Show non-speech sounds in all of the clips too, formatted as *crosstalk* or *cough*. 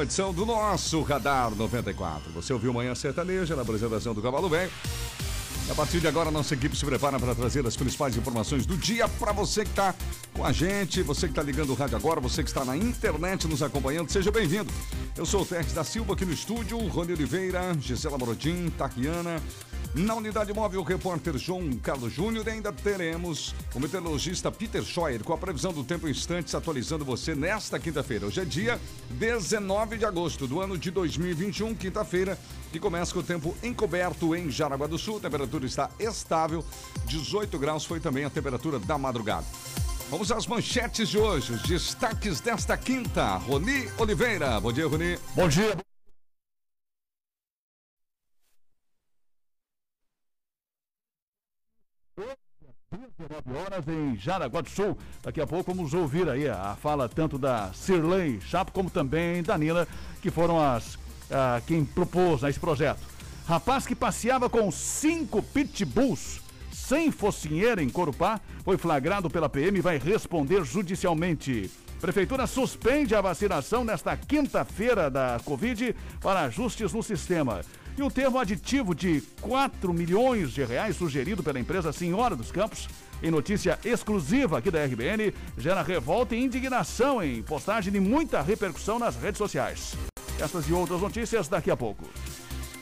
uma edição do nosso Radar 94. Você ouviu Manhã Sertaneja na apresentação do Cavalo Velho. A partir de agora, nossa equipe se prepara para trazer as principais informações do dia para você que está com a gente, você que está ligando o rádio agora, você que está na internet nos acompanhando, seja bem-vindo. Eu sou o Tex da Silva aqui no estúdio, Rony Oliveira, Gisela Morodin, Taquiana, na unidade móvel, o repórter João Carlos Júnior e ainda teremos o meteorologista Peter Scheuer com a previsão do tempo em instantes atualizando você nesta quinta-feira. Hoje é dia 19 de agosto do ano de 2021, quinta-feira, que começa com o tempo encoberto em Jaraguá do Sul. A temperatura está estável, 18 graus foi também a temperatura da madrugada. Vamos às manchetes de hoje, os destaques desta quinta. Roni Oliveira. Bom dia, Roni. Bom dia. 19 horas em Jaraguá do Sul. Daqui a pouco vamos ouvir aí a fala tanto da Sirlei Chapo como também da Nila, que foram as quem propôs esse projeto. Rapaz que passeava com cinco pitbulls sem focinheira em Corupá foi flagrado pela PM e vai responder judicialmente. Prefeitura suspende a vacinação nesta quinta-feira da Covid para ajustes no sistema. E o termo aditivo de 4 milhões de reais sugerido pela empresa Senhora dos Campos, em notícia exclusiva aqui da RBN, gera revolta e indignação em postagem de muita repercussão nas redes sociais. Essas e outras notícias daqui a pouco.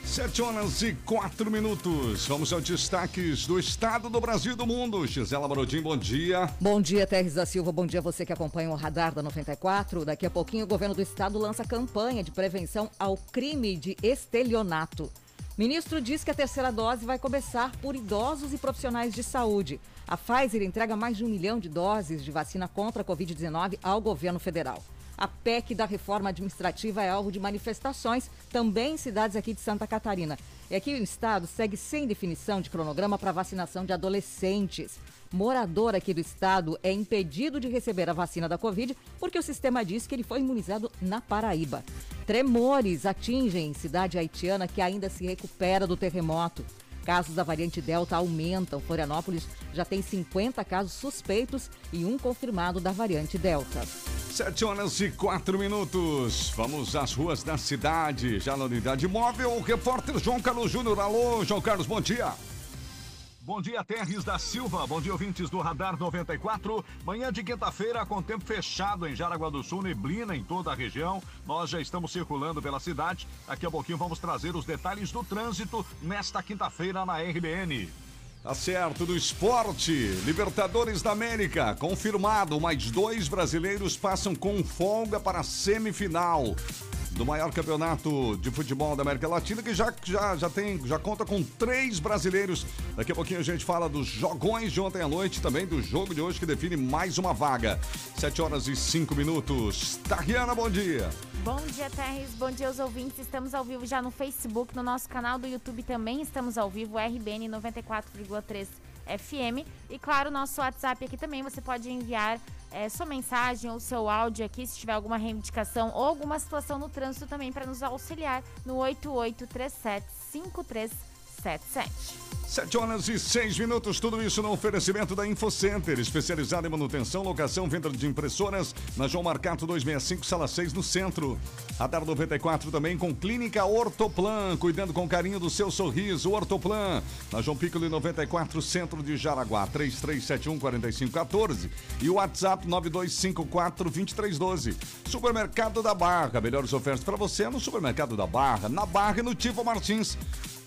Sete horas e quatro minutos. Vamos aos destaques do estado do Brasil e do mundo. Gisela Marodim, bom dia. Bom dia, Terres da Silva. Bom dia a você que acompanha o Radar da 94. Daqui a pouquinho o governo do estado lança campanha de prevenção ao crime de estelionato. Ministro diz que a terceira dose vai começar por idosos e profissionais de saúde. A Pfizer entrega mais de um milhão de doses de vacina contra a Covid-19 ao governo federal. A PEC da reforma administrativa é alvo de manifestações também em cidades aqui de Santa Catarina. E aqui o estado segue sem definição de cronograma para vacinação de adolescentes. Morador aqui do estado é impedido de receber a vacina da Covid porque o sistema diz que ele foi imunizado na Paraíba. Tremores atingem cidade haitiana que ainda se recupera do terremoto. Casos da variante Delta aumentam. Florianópolis já tem 50 casos suspeitos e um confirmado da variante Delta. Sete horas e quatro minutos. Vamos às ruas da cidade. Já na unidade móvel, o repórter João Carlos Júnior. Alô, João Carlos, bom dia. Bom dia, Terres da Silva. Bom dia, ouvintes do Radar 94. Manhã de quinta-feira, com tempo fechado em Jaraguá do Sul, neblina em toda a região. Nós já estamos circulando pela cidade. Daqui a pouquinho vamos trazer os detalhes do trânsito nesta quinta-feira na RBN. Tá certo, do esporte. Libertadores da América, confirmado. Mais dois brasileiros passam com folga para a semifinal do maior campeonato de futebol da América Latina, que já, já, já tem, já conta com três brasileiros. Daqui a pouquinho a gente fala dos jogões de ontem à noite, também do jogo de hoje que define mais uma vaga. Sete horas e cinco minutos. Tariana, bom dia. Bom dia, Terres. Bom dia aos ouvintes. Estamos ao vivo já no Facebook, no nosso canal do YouTube também estamos ao vivo, RBN 94,3 FM. E claro, nosso WhatsApp aqui também você pode enviar é, sua mensagem ou seu áudio aqui, se tiver alguma reivindicação ou alguma situação no trânsito também para nos auxiliar no 8837 5377. 7 horas e 6 minutos, tudo isso no oferecimento da InfoCenter, especializada em manutenção, locação, venda de impressoras, na João Marcato 265, sala 6, no centro. Radar 94 também com Clínica Ortoplan, cuidando com carinho do seu sorriso. Ortoplan, na João Piccoli 94, centro de Jaraguá, 3371 4514 e o WhatsApp 9254 2312. Supermercado da Barra, melhores ofertas para você no Supermercado da Barra, na Barra e no Tivo Martins.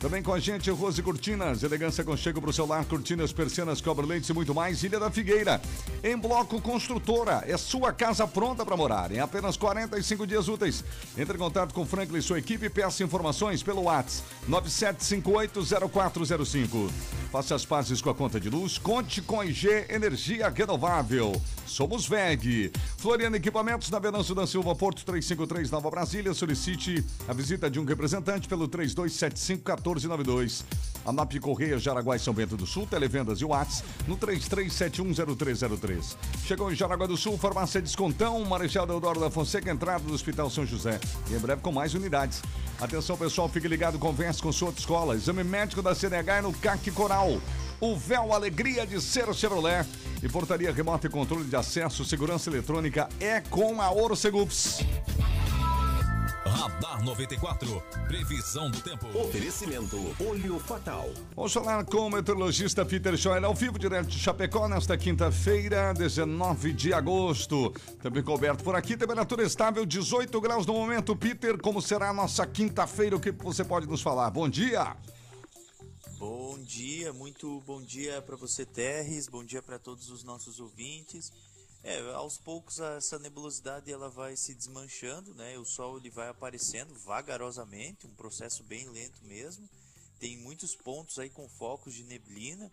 Também com a gente, Rose Cortinas, elegância com chego para o celular, cortinas, persianas, cobre-lentes e muito mais. Ilha da Figueira, em Bloco Construtora, é sua casa pronta para morar, em apenas 45 dias úteis. Entre em contato com Franklin e sua equipe e peça informações pelo WhatsApp 97580405. Faça as pazes com a conta de luz, conte com a IG Energia Renovável. Somos VEG. Floriano Equipamentos, na Venâncio da Silva, Porto 353, Nova Brasília. Solicite a visita de um representante pelo 3275 1492. ANAP Correia, Jaraguá e São Bento do Sul, televendas e Whats no 33710303. Chegou em Jaraguá do Sul, farmácia Descontão, Marechal Deodoro da Fonseca, entrada do Hospital São José. E em breve com mais unidades. Atenção pessoal, fique ligado, converse com sua autoescola. Exame médico da CNH é no CAC Coral. O véu Alegria de Ser Chevrolet. E portaria remota e controle de acesso, segurança eletrônica é com a Orcegups. Radar 94. Previsão do tempo. Oferecimento Olho Fatal. Vamos falar com o meteorologista Peter Schoer ao vivo, direto de Chapecó, nesta quinta-feira, 19 de agosto. Também coberto por aqui, temperatura estável, 18 graus no momento. Peter, como será a nossa quinta-feira? O que você pode nos falar? Bom dia! Bom dia, muito bom dia para você, Terres. Bom dia para todos os nossos ouvintes. É, aos poucos essa nebulosidade ela vai se desmanchando, né? O sol ele vai aparecendo vagarosamente, um processo bem lento mesmo. Tem muitos pontos aí com focos de neblina,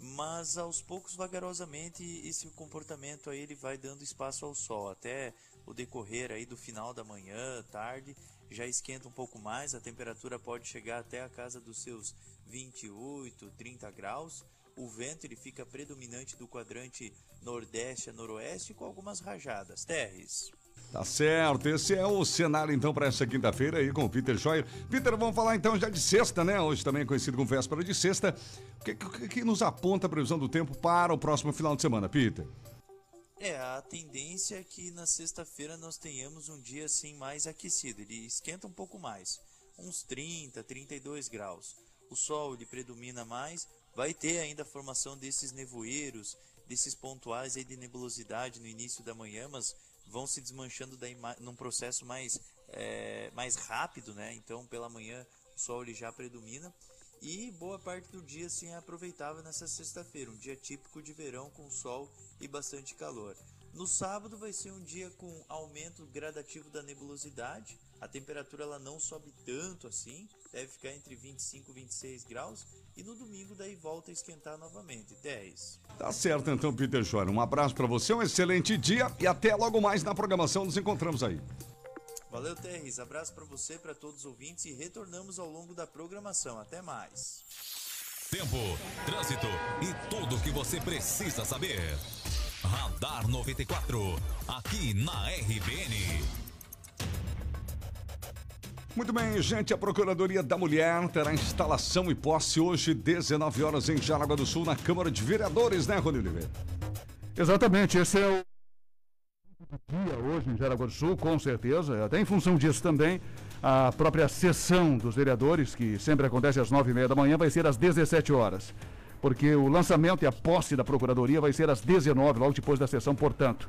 mas aos poucos vagarosamente esse comportamento aí ele vai dando espaço ao sol até o decorrer aí do final da manhã, tarde, já esquenta um pouco mais, a temperatura pode chegar até a casa dos seus 28, 30 graus. O vento ele fica predominante do quadrante nordeste a noroeste com algumas rajadas. Terres. Tá certo, esse é o cenário então para essa quinta-feira aí com o Peter Scheuer. Peter, vamos falar então já de sexta, né? Hoje também é conhecido como véspera de sexta. O que, que, que nos aponta a previsão do tempo para o próximo final de semana, Peter? É, a tendência é que na sexta-feira nós tenhamos um dia assim mais aquecido. Ele esquenta um pouco mais, uns 30, 32 graus. O sol ele predomina mais, vai ter ainda a formação desses nevoeiros, desses pontuais aí de nebulosidade no início da manhã, mas vão se desmanchando daí num processo mais, é, mais rápido, né? Então pela manhã o sol ele já predomina e boa parte do dia assim é aproveitável nessa sexta-feira, um dia típico de verão com sol e bastante calor. No sábado vai ser um dia com aumento gradativo da nebulosidade. A temperatura ela não sobe tanto assim, deve ficar entre 25 e 26 graus. E no domingo daí volta a esquentar novamente, 10. Tá certo então, Peter Schor. Um abraço para você, um excelente dia e até logo mais na programação. Nos encontramos aí. Valeu, Terres. Abraço para você, para todos os ouvintes e retornamos ao longo da programação. Até mais. Tempo, trânsito e tudo o que você precisa saber. Radar 94, aqui na RBN. Muito bem, gente. A Procuradoria da Mulher terá instalação e posse hoje, 19 horas, em Jaraguá do Sul, na Câmara de Vereadores, né, Rony Oliveira? Exatamente, esse é o dia hoje em Jaraguá do Sul, com certeza. Até em função disso também, a própria sessão dos vereadores, que sempre acontece às nove e meia da manhã, vai ser às 17 horas porque o lançamento e a posse da Procuradoria vai ser às 19, logo depois da sessão, portanto.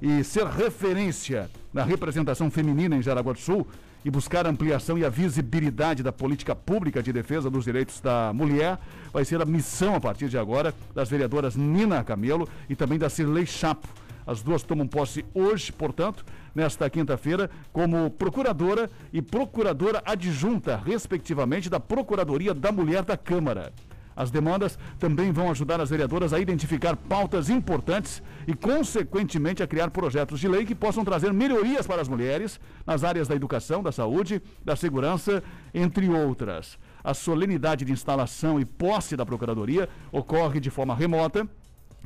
E ser referência na representação feminina em Jaraguá do Sul e buscar ampliação e a visibilidade da política pública de defesa dos direitos da mulher vai ser a missão, a partir de agora, das vereadoras Nina Camelo e também da Cirlei Chapo. As duas tomam posse hoje, portanto, nesta quinta-feira, como procuradora e procuradora adjunta, respectivamente, da Procuradoria da Mulher da Câmara. As demandas também vão ajudar as vereadoras a identificar pautas importantes e, consequentemente, a criar projetos de lei que possam trazer melhorias para as mulheres nas áreas da educação, da saúde, da segurança, entre outras. A solenidade de instalação e posse da Procuradoria ocorre de forma remota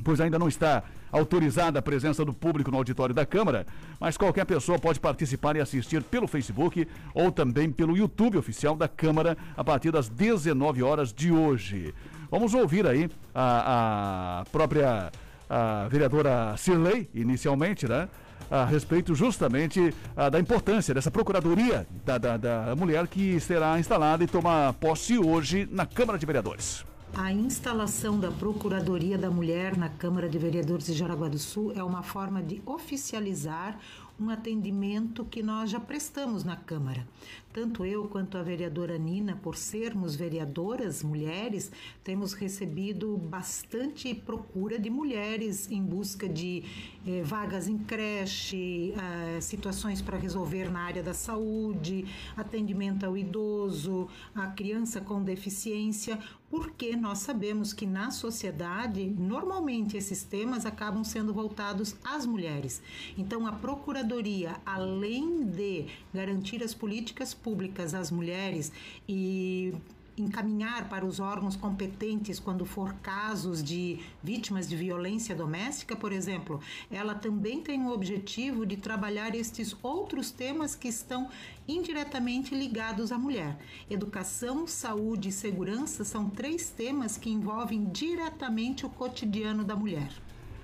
pois ainda não está autorizada a presença do público no auditório da Câmara, mas qualquer pessoa pode participar e assistir pelo Facebook ou também pelo YouTube oficial da Câmara a partir das 19 horas de hoje. Vamos ouvir aí a, a própria a vereadora Cirlei, inicialmente, né? A respeito justamente da importância dessa procuradoria da, da, da mulher que será instalada e toma posse hoje na Câmara de Vereadores. A instalação da Procuradoria da Mulher na Câmara de Vereadores de Jaraguá do Sul é uma forma de oficializar um atendimento que nós já prestamos na Câmara. Tanto eu quanto a vereadora Nina, por sermos vereadoras mulheres, temos recebido bastante procura de mulheres em busca de eh, vagas em creche, eh, situações para resolver na área da saúde, atendimento ao idoso, à criança com deficiência, porque nós sabemos que na sociedade, normalmente esses temas acabam sendo voltados às mulheres. Então, a Procuradoria, além de garantir as políticas públicas às mulheres e encaminhar para os órgãos competentes quando for casos de vítimas de violência doméstica, por exemplo, ela também tem o objetivo de trabalhar estes outros temas que estão indiretamente ligados à mulher. Educação, saúde e segurança são três temas que envolvem diretamente o cotidiano da mulher.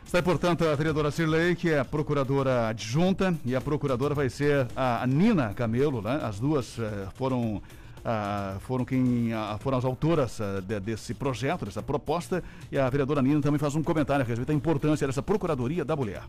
Está, portanto, a vereadora Cirlei, que é a procuradora adjunta, e a procuradora vai ser a Nina Camelo, né? As duas eh, foram, ah, foram quem ah, foram as autoras ah, de- desse projeto, dessa proposta, e a vereadora Nina também faz um comentário a respeito da importância dessa Procuradoria da Mulher.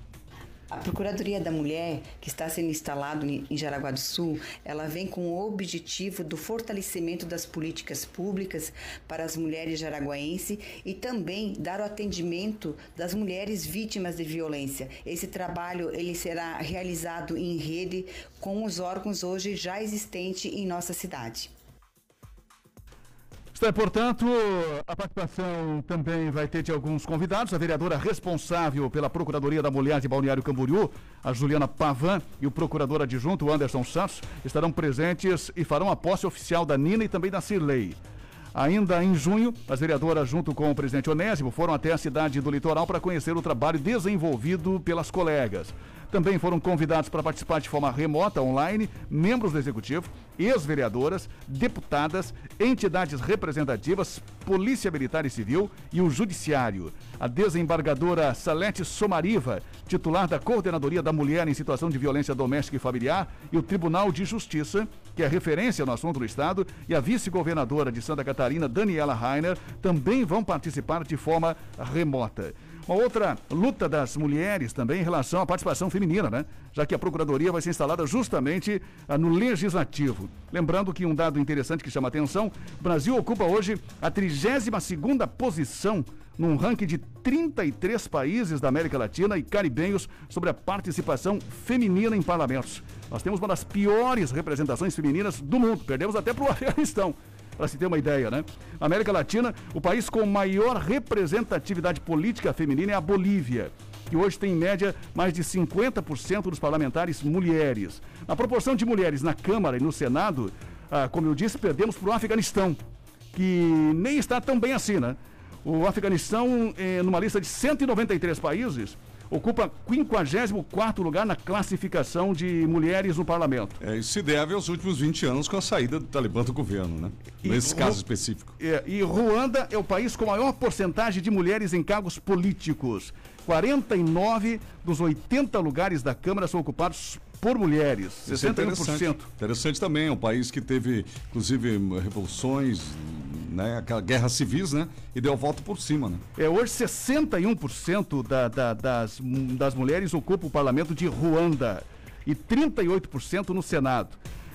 A Procuradoria da Mulher, que está sendo instalada em em Jaraguá do Sul, ela vem com o objetivo do fortalecimento das políticas públicas para as mulheres jaraguaenses e também dar o atendimento das mulheres vítimas de violência. Esse trabalho ele será realizado em rede com os órgãos hoje já existentes em nossa cidade. Está, portanto, a participação também vai ter de alguns convidados. A vereadora responsável pela Procuradoria da Mulher de Balneário Camboriú, a Juliana Pavan, e o procurador adjunto, Anderson Santos, estarão presentes e farão a posse oficial da Nina e também da Cirlei. Ainda em junho, as vereadoras, junto com o presidente Onésimo, foram até a cidade do litoral para conhecer o trabalho desenvolvido pelas colegas. Também foram convidados para participar de forma remota, online, membros do executivo, ex-vereadoras, deputadas, entidades representativas, Polícia Militar e Civil e o Judiciário. A desembargadora Salete Somariva, titular da Coordenadoria da Mulher em Situação de Violência Doméstica e Familiar, e o Tribunal de Justiça, que é referência no assunto do Estado, e a vice-governadora de Santa Catarina, Daniela Rainer, também vão participar de forma remota. Uma outra luta das mulheres também em relação à participação feminina, né? Já que a Procuradoria vai ser instalada justamente ah, no Legislativo. Lembrando que um dado interessante que chama atenção, o Brasil ocupa hoje a 32ª posição num ranking de 33 países da América Latina e caribenhos sobre a participação feminina em parlamentos. Nós temos uma das piores representações femininas do mundo. Perdemos até para o Afeganistão para se ter uma ideia, né? Na América Latina, o país com maior representatividade política feminina é a Bolívia, que hoje tem em média mais de 50% dos parlamentares mulheres. Na proporção de mulheres na Câmara e no Senado, ah, como eu disse, perdemos para o Afeganistão, que nem está tão bem assim, né? O Afeganistão, eh, numa lista de 193 países, ocupa 54º lugar na classificação de mulheres no parlamento. É, isso se deve aos últimos 20 anos com a saída do Talibã do governo, né? E Nesse Ru- caso específico. É, e Ruanda é o país com maior porcentagem de mulheres em cargos políticos. 49 dos 80 lugares da Câmara são ocupados por mulheres. Isso é interessante. 61%. Interessante também, é um país que teve, inclusive, revoluções, né? Aquela guerra civis, né? E deu volta por cima, né? É, hoje 61% da, da, das, das mulheres ocupam o parlamento de Ruanda e 38% no Senado.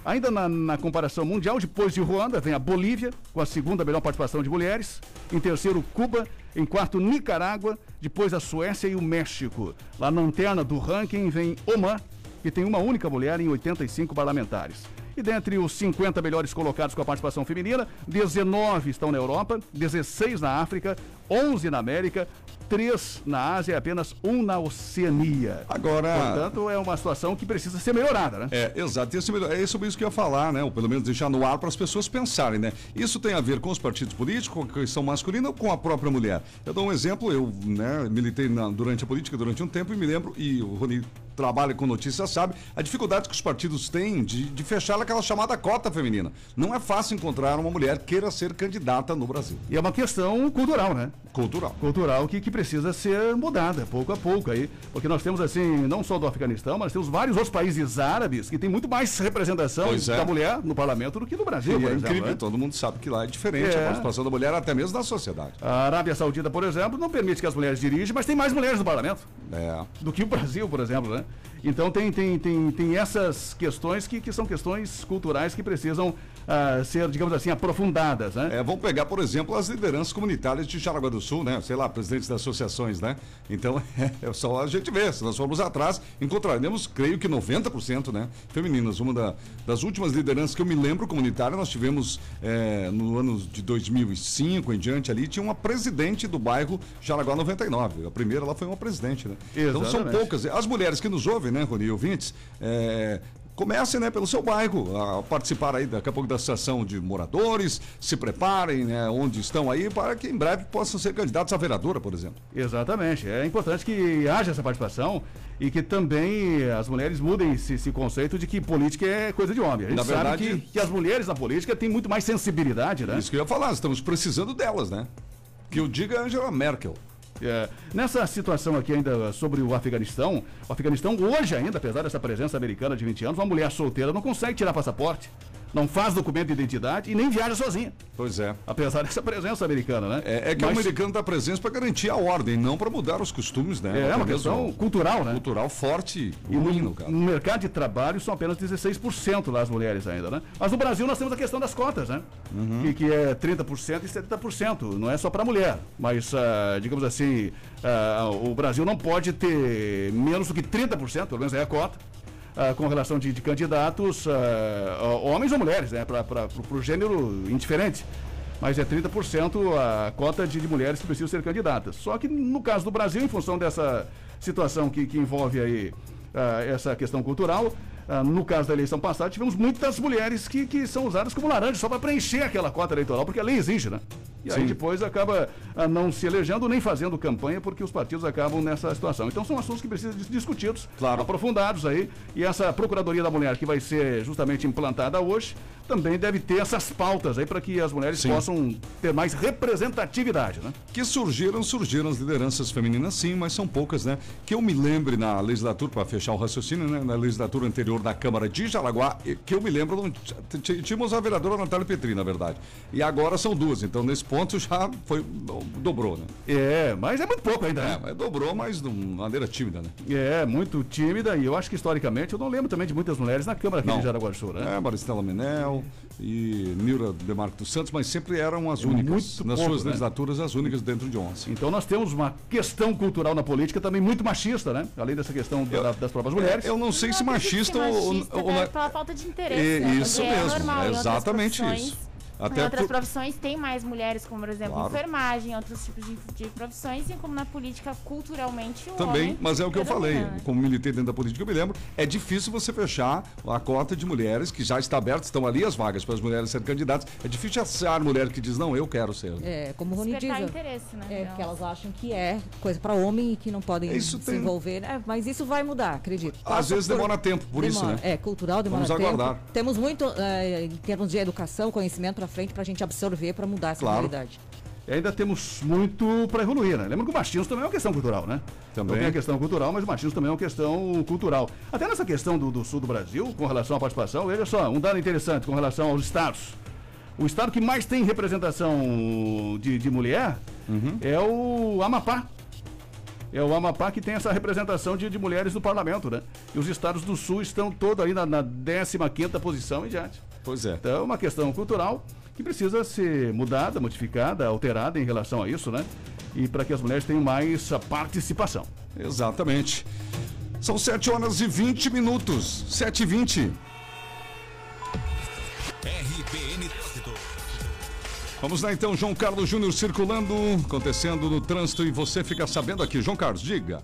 Ainda na, na comparação mundial, depois de Ruanda, vem a Bolívia, com a segunda melhor participação de mulheres. Em terceiro, Cuba. Em quarto, Nicarágua. Depois, a Suécia e o México. Lá na lanterna do ranking vem Oman, que tem uma única mulher em 85 parlamentares. E dentre os 50 melhores colocados com a participação feminina, 19 estão na Europa, 16 na África, 11 na América, 3 na Ásia e apenas um na Oceania. Agora- Portanto, é uma situação que precisa ser melhorada, né? É, exato. É sobre isso que eu ia falar, né? Ou pelo menos deixar no ar para as pessoas pensarem, né? Isso tem a ver com os partidos políticos, com a questão masculina ou com a própria mulher? Eu dou um exemplo, eu né, militei na- durante a política durante um tempo e me lembro, e o Rony trabalha com notícias, sabe, a dificuldade que os partidos têm de, de fechar aquela chamada cota feminina. Não é fácil encontrar uma mulher que queira ser candidata no Brasil. E é uma questão cultural, né? Cultural. Cultural que, que precisa ser mudada pouco a pouco aí. Porque nós temos, assim, não só do Afeganistão, mas temos vários outros países árabes que têm muito mais representação Pois é. da mulher no parlamento do que no Brasil, E é exemplo, incrível, né? todo mundo sabe que lá é diferente É. a participação da mulher, até mesmo na sociedade. A Arábia Saudita, por exemplo, não permite que as mulheres dirigem, mas tem mais mulheres no parlamento É. do que o Brasil, por exemplo, né? Então tem, tem, tem, tem essas questões que, que são questões culturais que precisam ah, ser, digamos assim, aprofundadas, né? É, vamos pegar, por exemplo, as lideranças comunitárias de Jaraguá do Sul, né? Sei lá, presidentes das associações, né? Então, *laughs* é só a gente ver. Se nós formos atrás, encontraremos, creio que 90%, né? Femininas. Uma da- das últimas lideranças que eu me lembro comunitária, nós tivemos é, no ano de 2005 em diante ali, tinha uma presidente do bairro Jaraguá 99. A primeira lá foi uma presidente, né? Então são Exatamente. poucas. As mulheres que nos ouvem, né, Rony, ouvintes, é, Comecem, né, pelo seu bairro, a participar aí daqui a pouco da associação de moradores, se preparem, né, onde estão aí, para que em breve possam ser candidatos a vereadora, por exemplo. Exatamente. É importante que haja essa participação e que também as mulheres mudem esse, esse conceito de que política é coisa de homem. A gente Na sabe verdade- que, que as mulheres na política têm muito mais sensibilidade, né? Isso que eu ia falar, estamos precisando delas, né? Que eu diga Angela Merkel. É, nessa situação aqui ainda sobre o Afeganistão, o Afeganistão hoje ainda, apesar dessa presença americana de 20 anos, uma mulher solteira não consegue tirar passaporte não faz documento de identidade e nem viaja sozinha. Pois é. Apesar *laughs* dessa presença americana, né? É, é que Mas... o americano está presente para garantir a ordem, não para mudar os costumes, né? É, é uma questão cultural, né? Cultural forte e ruim, no, no, mercado de trabalho são apenas 16% lá as mulheres ainda, né? Mas no Brasil nós temos a questão das cotas, né? Uhum. Que, que é 30% e 70%. Não é só para mulher, mas, uh, digamos assim, uh, o Brasil não pode ter menos do que 30%, pelo menos é a cota, uh, com relação de, de candidatos, uh, homens ou mulheres, né? Para o gênero indiferente. Mas é 30% a cota de, de, mulheres que precisam ser candidatas. Só que no caso do Brasil, em função dessa situação que, que envolve aí essa questão cultural, no caso da eleição passada, tivemos muitas mulheres que, que são usadas como laranja só para preencher aquela cota eleitoral, porque a lei exige, né? E aí depois acaba ah, não se elegendo nem fazendo campanha porque os partidos acabam nessa situação. Então são assuntos que precisam ser discutidos, claro. aprofundados aí. E essa Procuradoria da Mulher que vai ser justamente implantada hoje também deve ter essas pautas aí para que as mulheres sim. possam ter mais representatividade, né? Que surgiram, surgiram as lideranças femininas sim, mas são poucas, né? Que eu me lembre na legislatura, para fechar o raciocínio, né? Na legislatura anterior da Câmara de Jaraguá, que eu me lembro, tínhamos a vereadora Natália Petri, na verdade. E agora são duas, então nesse pontos já foi dobrou, né? É, mas é muito pouco ainda, né? É, dobrou, mas de maneira tímida, né? É, muito tímida e eu acho que historicamente eu não lembro também de muitas mulheres na Câmara aqui não. de Jaraguá do Sul, né? É, Maristela Menel e Nilra Demarco dos Santos, mas sempre eram as únicas, muito nas pouco, suas né? legislaturas, as únicas dentro de 11. Então nós temos uma questão cultural na política também muito machista, né? Além dessa questão eu, da, das próprias mulheres. Eu não sei não se machista, machista ou, ou, ou, né? pela falta de interesse. É, né? Isso é mesmo, é exatamente isso. Até em outras por... profissões tem mais mulheres, como por exemplo claro. enfermagem, outros tipos de, de, profissões, e como na política, culturalmente, o Também, mas é o que eu falei, né? como militei dentro da política, eu me lembro, é difícil você fechar a cota de mulheres que já está aberta, estão ali as vagas para as mulheres serem candidatas. É difícil achar mulher que diz, não, eu quero ser. É, como o Rony diz. interesse, né? É, que elas acham que é coisa para homem e que não podem isso se tem... envolver. É, mas isso vai mudar, acredito. Às vezes por... demora tempo, por demora, isso, né? É, cultural demora Vamos tempo. Aguardar. Temos muito, é, em termos de educação, conhecimento para frente, para a gente absorver para mudar essa claro. realidade. E ainda temos muito para evoluir, né? Lembra que o machismo também é uma questão cultural, né? Também. Então tem a questão cultural, mas o machismo também é uma questão cultural. Até nessa questão do, do sul do Brasil, com relação à participação, veja só, um dado interessante com relação aos estados. O estado que mais tem representação de, de mulher uhum. é o Amapá. É o Amapá que tem essa representação de, de mulheres no parlamento, né? E os estados do sul estão todos aí na, na 15 posição e diante. Pois é. Então é uma questão cultural que precisa ser mudada, modificada, alterada em relação a isso, né? E para que as mulheres tenham mais participação. Exatamente. São 7 horas e 20 minutos. 7 e 20. RBN Trânsito. Vamos lá então, João Carlos Júnior circulando, acontecendo no trânsito e você fica sabendo aqui. João Carlos, diga.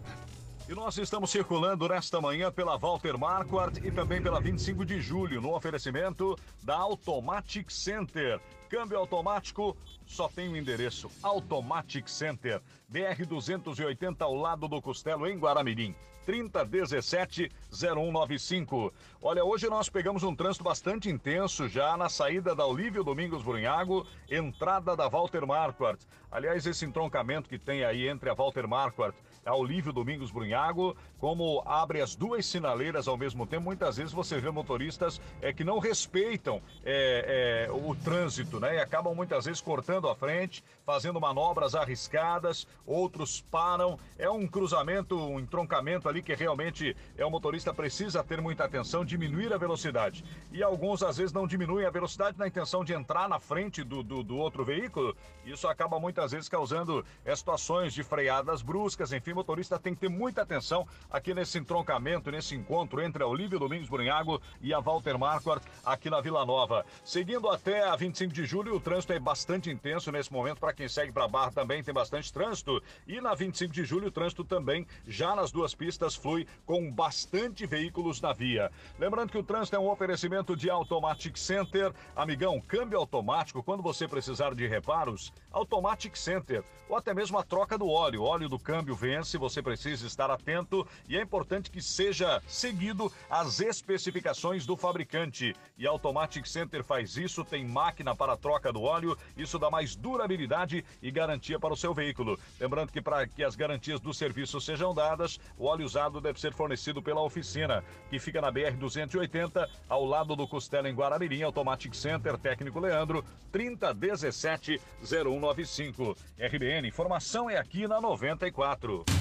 E nós estamos circulando nesta manhã pela Walter Marquardt e também pela 25 de julho, no oferecimento da Automatic Center. Câmbio automático, só tem o um endereço Automatic Center, BR 280 ao lado do Costelo em Guaramirim. 3017 0195. Olha, hoje nós pegamos um trânsito bastante intenso já na saída da Olívio Domingos Brunhago, entrada da Walter Marquardt. Aliás, esse entroncamento que tem aí entre a Walter Marquardt a Olívio Domingos Brunhago, como abre as duas sinaleiras ao mesmo tempo, muitas vezes você vê motoristas é, que não respeitam é, é, o trânsito, né? E acabam muitas vezes cortando a frente, fazendo manobras arriscadas, outros param. É um cruzamento, um entroncamento ali que realmente é o motorista precisa ter muita atenção, diminuir a velocidade. E alguns às vezes não diminuem a velocidade na intenção de entrar na frente do, do, do outro veículo. Isso acaba muitas vezes causando é, situações de freadas bruscas, enfim, motorista tem que ter muita atenção aqui nesse entroncamento, nesse encontro entre a Olívio Domingos Brunhago e a Walter Marquardt aqui na Vila Nova. Seguindo até a 25 de julho, o trânsito é bastante intenso nesse momento. Para quem segue para Barra também tem bastante trânsito. E na 25 de julho, o trânsito também, já nas duas pistas, flui com bastante veículos na via. Lembrando que o trânsito é um oferecimento de Automatic Center. Amigão, câmbio automático, quando você precisar de reparos, Automatic Center. Ou até mesmo a troca do óleo. O óleo do câmbio vence, você precisa estar atento e é importante que seja seguido as especificações do fabricante. E a Automatic Center faz isso, tem máquina para troca do óleo, isso dá mais durabilidade e garantia para o seu veículo. Lembrando que para que as garantias do serviço sejam dadas, o óleo usado deve ser fornecido pela oficina, que fica na BR 280, ao lado do Costela em Guaramirim, Automatic Center, técnico Leandro, 3017 0195. RBN, informação é aqui na 94.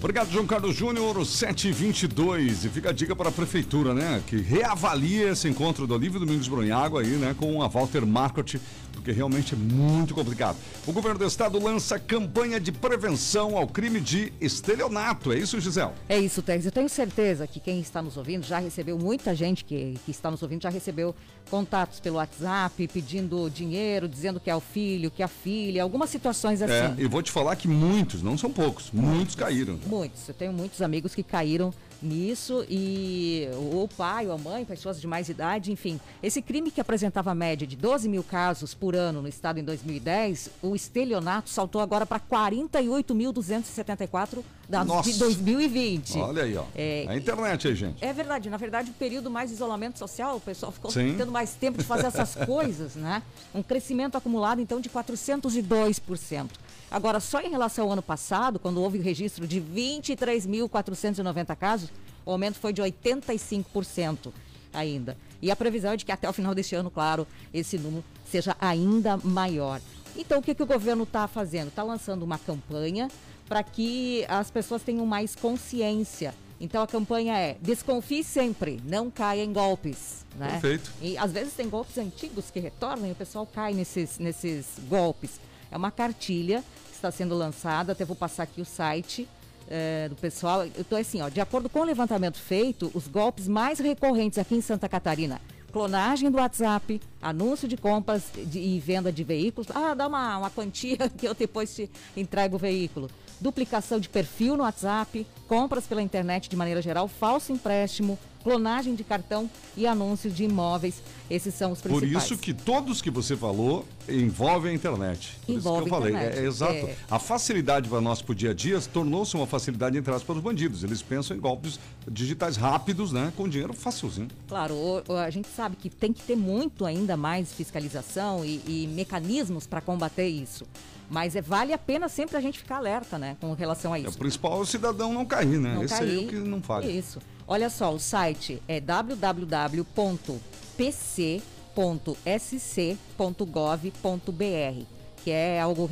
Obrigado, João Carlos Júnior, 722. E fica a dica para a prefeitura, né? Que reavalie esse encontro do Olívio Domingos Bronhago aí, né? Com a Walter Marcot, porque realmente é muito complicado. O governo do estado lança campanha de prevenção ao crime de estelionato. É isso, Gisele? É isso, Tex. Eu tenho certeza que quem está nos ouvindo já recebeu, muita gente que, que está nos ouvindo já recebeu contatos pelo WhatsApp pedindo dinheiro, dizendo que é o filho, que é a filha, algumas situações assim. É, e vou te falar que muitos, não são poucos, muitos caíram. Muitos. Eu tenho muitos amigos que caíram nisso e o pai ou a mãe, pessoas de mais idade, enfim. Esse crime que apresentava a média de 12 mil casos por ano no estado em 2010, o estelionato saltou agora para 48.274 dados Nossa. de 2020. Olha aí, ó. É, a internet aí, gente. É verdade, na verdade, o período mais de isolamento social, o pessoal ficou Sim. tendo mais tempo de fazer essas *laughs* coisas, né? Um crescimento acumulado, então, de 402%. Agora, só em relação ao ano passado, quando houve o registro de 23.490 casos, o aumento foi de 85% ainda. E a previsão é de que até o final deste ano, claro, esse número seja ainda maior. Então, o que, que o governo está fazendo? Está lançando uma campanha para que as pessoas tenham mais consciência. Então, a campanha é desconfie sempre, não caia em golpes. Né? Perfeito. E às vezes tem golpes antigos que retornam e o pessoal cai nesses, nesses golpes. É uma cartilha que está sendo lançada, até vou passar aqui o site eh, do pessoal. Eu tô assim, ó, de acordo com o levantamento feito, os golpes mais recorrentes aqui em Santa Catarina. Clonagem do WhatsApp, anúncio de compras de- e venda de veículos. Ah, dá uma, uma quantia *laughs* que eu depois te entrego o veículo. Duplicação de perfil no WhatsApp, compras pela internet de maneira geral, falso empréstimo, clonagem de cartão e anúncio de imóveis. Esses são os Por principais. isso que todos que você falou envolvem a internet. Por Envolve isso que eu falei. É, é exato. é. A facilidade para nós pro dia a dia tornou-se uma facilidade entre aspas para os bandidos. Eles pensam em golpes digitais rápidos, né? Com dinheiro facilzinho. Claro, a gente sabe que tem que ter muito ainda mais fiscalização e, e mecanismos para combater isso. Mas é, vale a pena sempre a gente ficar alerta, né, com relação a É, o isso. principal é o cidadão não cair, né? Não Esse aí é cair. o que não falha. Isso. Olha só, o site é www.pc.sc.gov.br, que é algo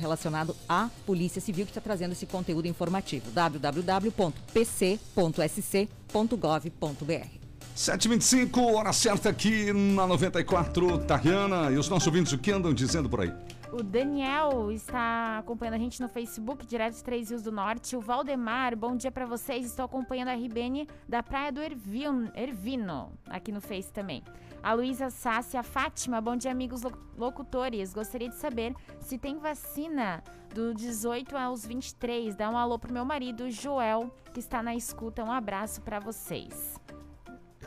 relacionado à Polícia Civil que está trazendo esse conteúdo informativo. www.pc.sc.gov.br. 7h25, hora certa aqui na 94, Tariana. E os nossos ouvintes, o que andam dizendo por aí? O Daniel está acompanhando a gente no Facebook, direto de Três Rios do Norte. O Valdemar, bom dia pra vocês. Estou acompanhando a RBN da Praia do Ervino, Ervino aqui no Face também. A Luísa Sassi, a Fátima, bom dia, amigos lo- locutores. Gostaria de saber se tem vacina do 18 aos 23. Dá um alô pro meu marido, Joel, que está na escuta. Um abraço pra vocês.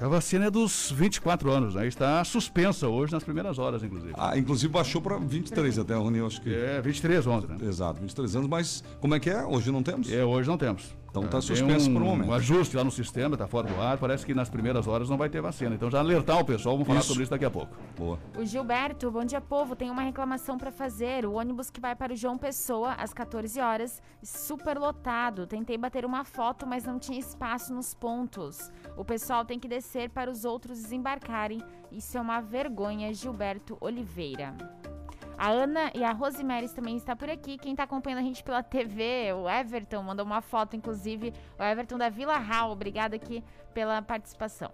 A vacina é dos 24 anos, né? Está suspensa hoje nas primeiras horas, inclusive. Ah, inclusive baixou para 23 até, Rony, eu acho que. É, 23 ontem, né? Exato, 23 anos, mas como é que é? Hoje não temos? É, hoje não temos. Então tá Tem suspenso um, por um momento. Um ajuste lá no sistema, tá fora do ar. Parece que nas primeiras horas não vai ter vacina. Então já alertar o pessoal, vamos falar Isso. sobre isso daqui a pouco. Boa. O Gilberto, bom dia, povo. Tem uma reclamação para fazer. O ônibus que vai para o João Pessoa às 14 horas, super lotado. Tentei bater uma foto, mas não tinha espaço nos pontos. O pessoal tem que descer para os outros desembarcarem. Isso é uma vergonha, Gilberto Oliveira. A Ana e a Rosimeres também está por aqui. Quem está acompanhando a gente pela TV, o Everton, mandou uma foto, inclusive, o Everton da Vila Hall. Obrigada aqui pela participação.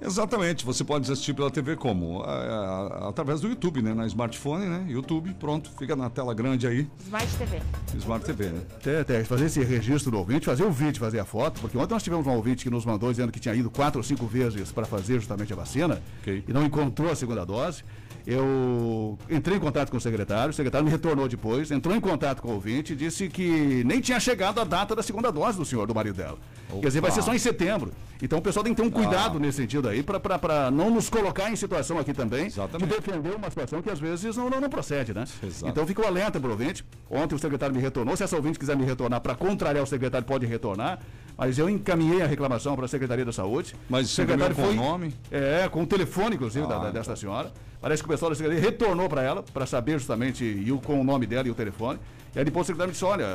Exatamente, você pode assistir pela TV como? Ah, ah, através do YouTube, né? Na smartphone, né? YouTube, pronto, fica na tela grande aí, Smart TV. Smart TV, né? Até, até fazer esse registro do ouvinte, fazer o vídeo, fazer a foto, porque ontem nós tivemos um ouvinte que nos mandou dizendo que tinha ido quatro ou cinco vezes para fazer justamente a vacina Ok. e não encontrou a segunda dose. Eu entrei em contato com o secretário, o secretário me retornou depois, entrou em contato com o ouvinte e disse que nem tinha chegado a data da segunda dose do senhor, do marido dela. Quer dizer, vai ser só em setembro. Então o pessoal tem que ter um cuidado Ah. nesse sentido aí, para não nos colocar em situação aqui também Exatamente. de defender uma situação que às vezes não, não, não procede, né? Exato. Então fica o alerta para o ouvinte. Ontem o secretário me retornou. Se essa ouvinte quiser me retornar para contrariar o secretário, pode retornar. Mas eu encaminhei a reclamação para a Secretaria da Saúde. Mas o secretário foi. com o nome? É, com o telefone, inclusive, Ah, da- tá. desta senhora. Parece que o pessoal da Secretaria retornou para ela, para saber justamente e o, com o nome dela e o telefone. E aí depois o secretário disse: olha,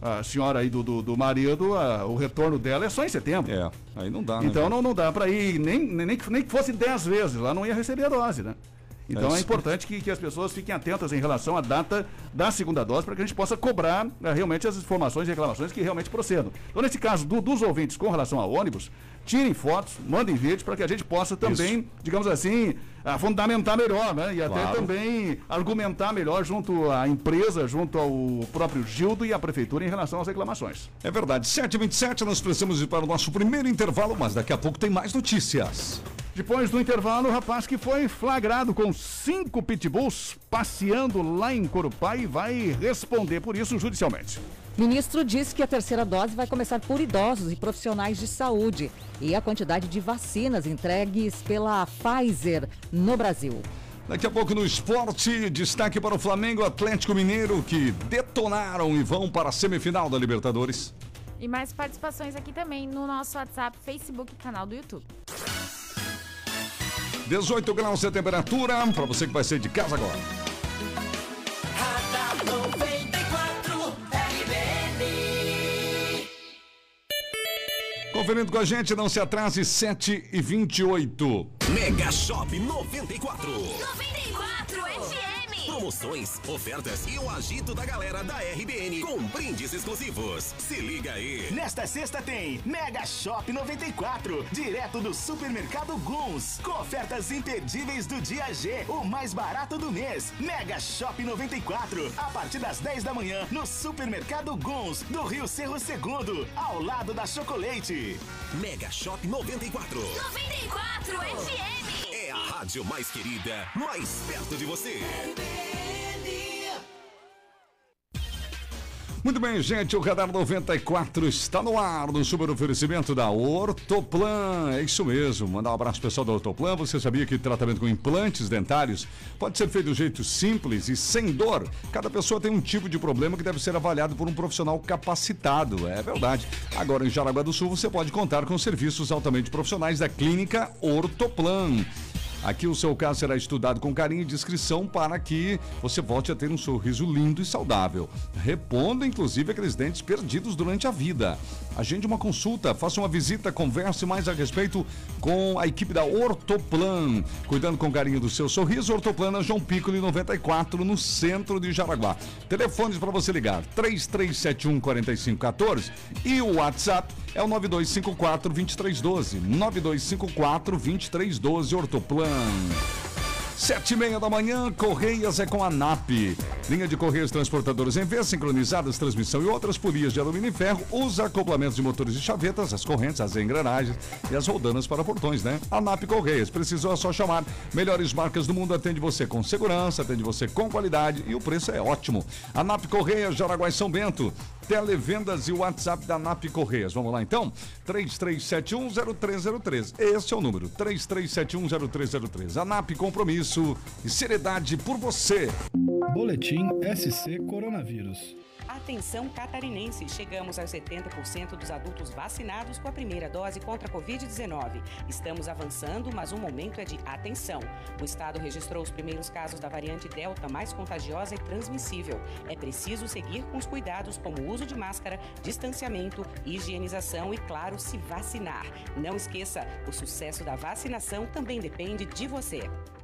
a, a senhora aí do, do, do marido, a- o retorno dela é só em setembro. É, aí não dá, né? Então não, não dá para ir, nem, nem, nem que- nem que fosse 10 vezes, lá não ia receber a dose, né? Então É é, importante que, que as pessoas fiquem atentas em relação à data da segunda dose para que a gente possa cobrar eh, realmente as informações e reclamações que realmente procedam. Então, nesse caso do- dos ouvintes com relação a ônibus, tirem fotos, mandem vídeos para que a gente possa também, digamos assim, ah, fundamentar melhor, né? E até Claro. também argumentar melhor junto à empresa, junto ao próprio Gildo e à prefeitura em relação às reclamações. É verdade. 7h27, nós precisamos ir para o nosso primeiro intervalo, mas daqui a pouco tem mais notícias. Depois do intervalo, o rapaz que foi flagrado com cinco pitbulls passeando lá em Corupá e vai responder por isso judicialmente. Ministro disse que a terceira dose vai começar por idosos e profissionais de saúde e a quantidade de vacinas entregues pela Pfizer no Brasil. Daqui a pouco no esporte, destaque para o Flamengo Atlético Mineiro que detonaram e vão para a semifinal da Libertadores. E mais participações aqui também no nosso WhatsApp, Facebook e canal do YouTube. 18 graus de temperatura para você que vai sair de casa agora. Conferindo com a gente, não se atrase, 7 e 28. Mega Shop 94. 94 FM. Promoções, ofertas e o agito da galera da RBN com brindes exclusivos. Se liga aí. Nesta sexta tem Mega Shop 94, direto do supermercado Guns, com ofertas imperdíveis do dia G, o mais barato do mês. Mega Shop 94, a partir das 10 da manhã no supermercado Guns, do Rio Cerro Segundo, ao lado da Chocolate. Mega Shop 94. 94 FM. Rádio mais querida, mais perto de você. Muito bem, gente, o Radar 94 está no ar no super oferecimento da Ortoplan. É isso mesmo, mandar um abraço pessoal da Ortoplan. Você sabia que tratamento com implantes dentários pode ser feito de um jeito simples e sem dor? Cada pessoa tem um tipo de problema que deve ser avaliado por um profissional capacitado, é verdade. Agora, em Jaraguá do Sul, você pode contar com serviços altamente profissionais da clínica Ortoplan. Aqui o seu caso será estudado com carinho e discrição para que você volte a ter um sorriso lindo e saudável. Repondo, inclusive, aqueles dentes perdidos durante a vida. Agende uma consulta, faça uma visita, converse mais a respeito com a equipe da Ortoplan. Cuidando com carinho do seu sorriso, Ortoplan na João Piccoli 94, no centro de Jaraguá. Telefones para você ligar: 3371 4514 e o WhatsApp é o 9254 2312. 9254 2312 Ortoplan. Sete e meia da manhã, Correias é com a NAP. Linha de Correios Transportadores em V, sincronizadas, transmissão e outras polias de alumínio e ferro, os acoplamentos de motores e chavetas, as correntes, as engrenagens e as roldanas para portões, né? A NAP Correias, precisou é só chamar. Melhores marcas do mundo atende você com segurança, atende você com qualidade e o preço é ótimo. A NAP Correias, Jaraguá e São Bento. Televendas e WhatsApp da NAP Correias. Vamos lá então? 33710303. Esse é o número, 33710303. A NAP Compromisso e seriedade por você. Boletim SC Coronavírus. Atenção catarinense, chegamos aos 70% dos adultos vacinados com a primeira dose contra a Covid-19. Estamos avançando, mas o momento é de atenção. O estado registrou os primeiros casos da variante Delta mais contagiosa e transmissível. É preciso seguir com os cuidados como uso de máscara, distanciamento, higienização e, claro, se vacinar. Não esqueça, o sucesso da vacinação também depende de você.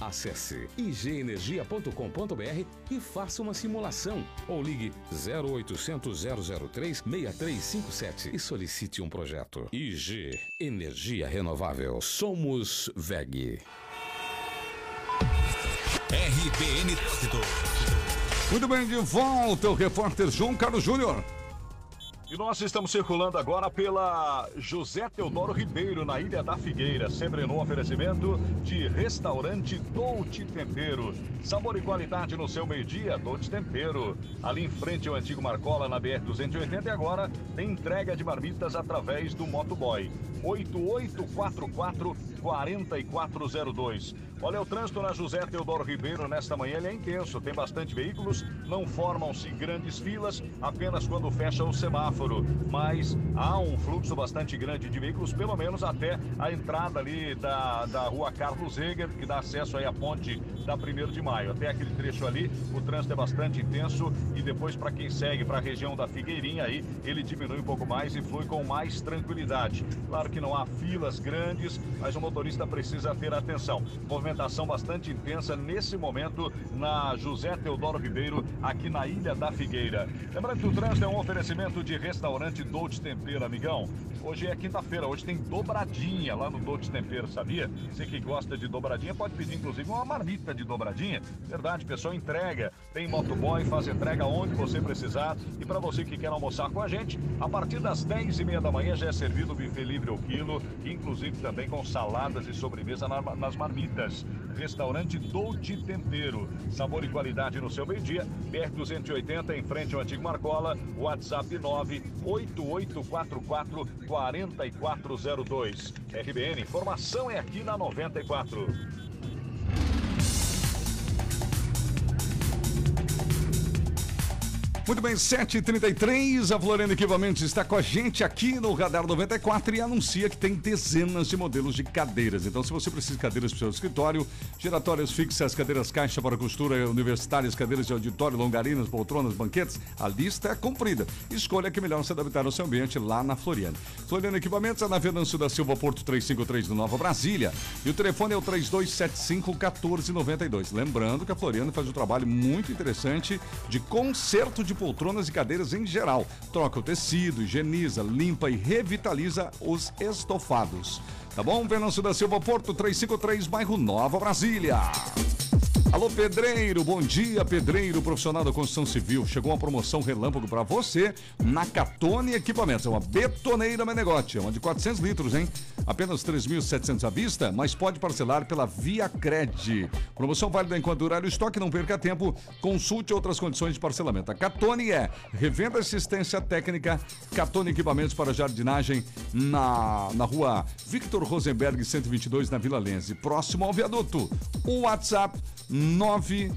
Acesse igenergia.com.br e faça uma simulação ou ligue 0800 003 6357 e solicite um projeto. IG Energia Renovável. Somos VEG. RBN. Muito bem, de volta o repórter João Carlos Júnior. E nós estamos circulando agora pela José Teodoro Ribeiro, na Ilha da Figueira, sempre no oferecimento de restaurante Dolce Tempero. Sabor e qualidade no seu meio-dia, Dolce Tempero. Ali em frente ao antigo Marcola, na BR-280, e agora tem entrega de marmitas através do Motoboy. 8844 4402. Olha, o trânsito na José Teodoro Ribeiro nesta manhã é intenso, tem bastante veículos, não formam-se grandes filas apenas quando fecha o semáforo, mas há um fluxo bastante grande de veículos, pelo menos até a entrada ali da, da rua Carlos Eger, que dá acesso aí à ponte da 1 de maio. Até aquele trecho ali, o trânsito é bastante intenso e depois para quem segue para a região da Figueirinha aí, ele diminui um pouco mais e flui com mais tranquilidade. Claro que não há filas grandes, mas o motorista precisa ter atenção. Movimentação bastante intensa nesse momento na José Teodoro Ribeiro, aqui na Ilha da Figueira. Lembrando que o trânsito é um oferecimento de restaurante Dolce Tempero, amigão. Hoje é quinta-feira, hoje tem dobradinha lá no Dolce Tempero, sabia? Você que gosta de dobradinha pode pedir inclusive uma marmita de dobradinha. Verdade, pessoal entrega. Tem motoboy, faz entrega onde você precisar. E para você que quer almoçar com a gente, a partir das 10 e meia da manhã já é servido o buffet livre ao quilo, inclusive também com saladas e sobremesa na- nas marmitas. Restaurante Dolce Tempero. Sabor e qualidade no seu meio-dia. BR-280 em frente ao antigo Marcola. WhatsApp 98844 4402. RBN, informação é aqui na 94. Muito bem, 7h33, a Floriano Equipamentos está com a gente aqui no Radar 94 e anuncia que tem dezenas de modelos de cadeiras. Então, se você precisa de cadeiras para o seu escritório, giratórias fixas, cadeiras caixa para costura universitárias, cadeiras de auditório, longarinas, poltronas, banquetes, a lista é comprida. Escolha que melhor se adaptar ao seu ambiente lá na Floriano. Floriano Equipamentos é na Venâncio da Silva, Porto 353 do Nova Brasília. E o telefone é o 3275-1492. Lembrando que a Floriano faz um trabalho muito interessante de conserto de poltronas e cadeiras em geral. Troca o tecido, higieniza, limpa e revitaliza os estofados. Tá bom? Venâncio da Silva, Porto 353, bairro Nova Brasília. Alô, pedreiro, bom dia, pedreiro, profissional da construção civil. Chegou uma promoção relâmpago para você na Catone Equipamentos. É uma betoneira Menegote, é uma de 400 litros, hein? Apenas 3.700 à vista, mas pode parcelar pela Via Cred. Promoção válida enquanto durar o estoque, não perca tempo. Consulte outras condições de parcelamento. A Catone é revenda assistência técnica, Catone Equipamentos para jardinagem na, na rua Victor Rosenberg 122, na Vila Lense, próximo ao viaduto. O WhatsApp 9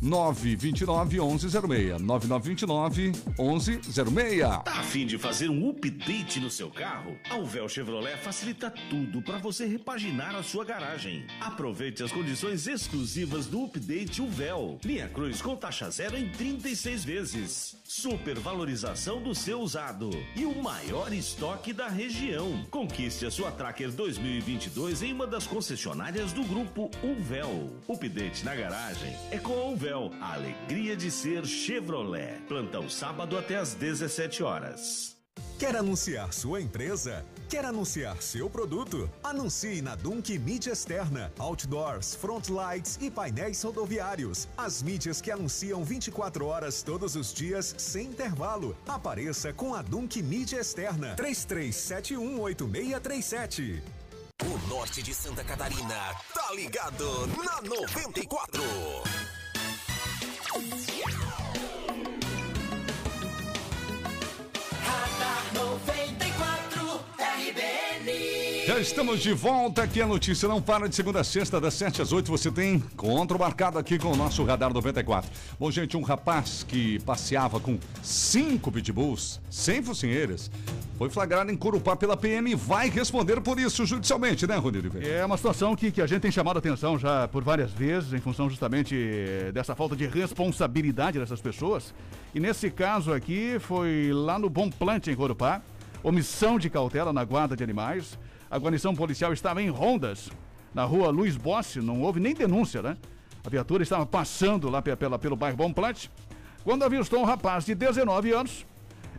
929 1106. 9929 1106. Tá a fim de fazer um update no seu carro? A Uvel Chevrolet facilita tudo para você repaginar a sua garagem. Aproveite as condições exclusivas do update Uvel. Linha Cruz com taxa zero em 36 vezes. Supervalorização do seu usado e o maior estoque da região. Conquiste a sua Tracker 2022 em uma das concessionárias do grupo Uvel. Update na garagem é com a Uvel. A alegria de ser Chevrolet. Plantão sábado até às 17 horas. Quer anunciar sua empresa? Quer anunciar seu produto? Anuncie na Dunk Mídia Externa, Outdoors, Front Lights e painéis rodoviários. As mídias que anunciam 24 horas todos os dias, sem intervalo. Apareça com a Dunk Mídia Externa. 33718637. O norte de Santa Catarina tá ligado na 94. Estamos de volta aqui. A notícia não para de segunda a sexta, das 7 às 8. Você tem encontro marcado aqui com o nosso Radar 94. Bom, gente, um rapaz que passeava com cinco pitbulls, sem focinheiras, foi flagrado em Corupá pela PM e vai responder por isso judicialmente, né, Rodrigo? É uma situação que, que a gente tem chamado a atenção já por várias vezes, em função justamente eh, dessa falta de responsabilidade dessas pessoas. E nesse caso aqui, foi lá no Bom Plante, em Corupá, omissão de cautela na guarda de animais. A guarnição policial estava em rondas na rua Luiz Bossi, não houve nem denúncia, né? A viatura estava passando lá pe- pela, pelo bairro Bom Plat, quando avistou um rapaz de 19 anos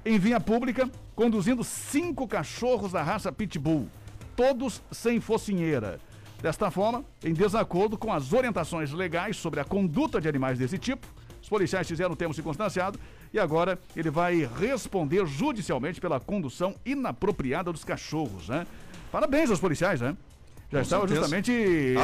em via pública conduzindo cinco cachorros da raça Pitbull, todos sem focinheira. Desta forma, em desacordo com as orientações legais sobre a conduta de animais desse tipo, os policiais fizeram o termo circunstanciado e agora ele vai responder judicialmente pela condução inapropriada dos cachorros, né? Parabéns aos policiais, né? Já estava justamente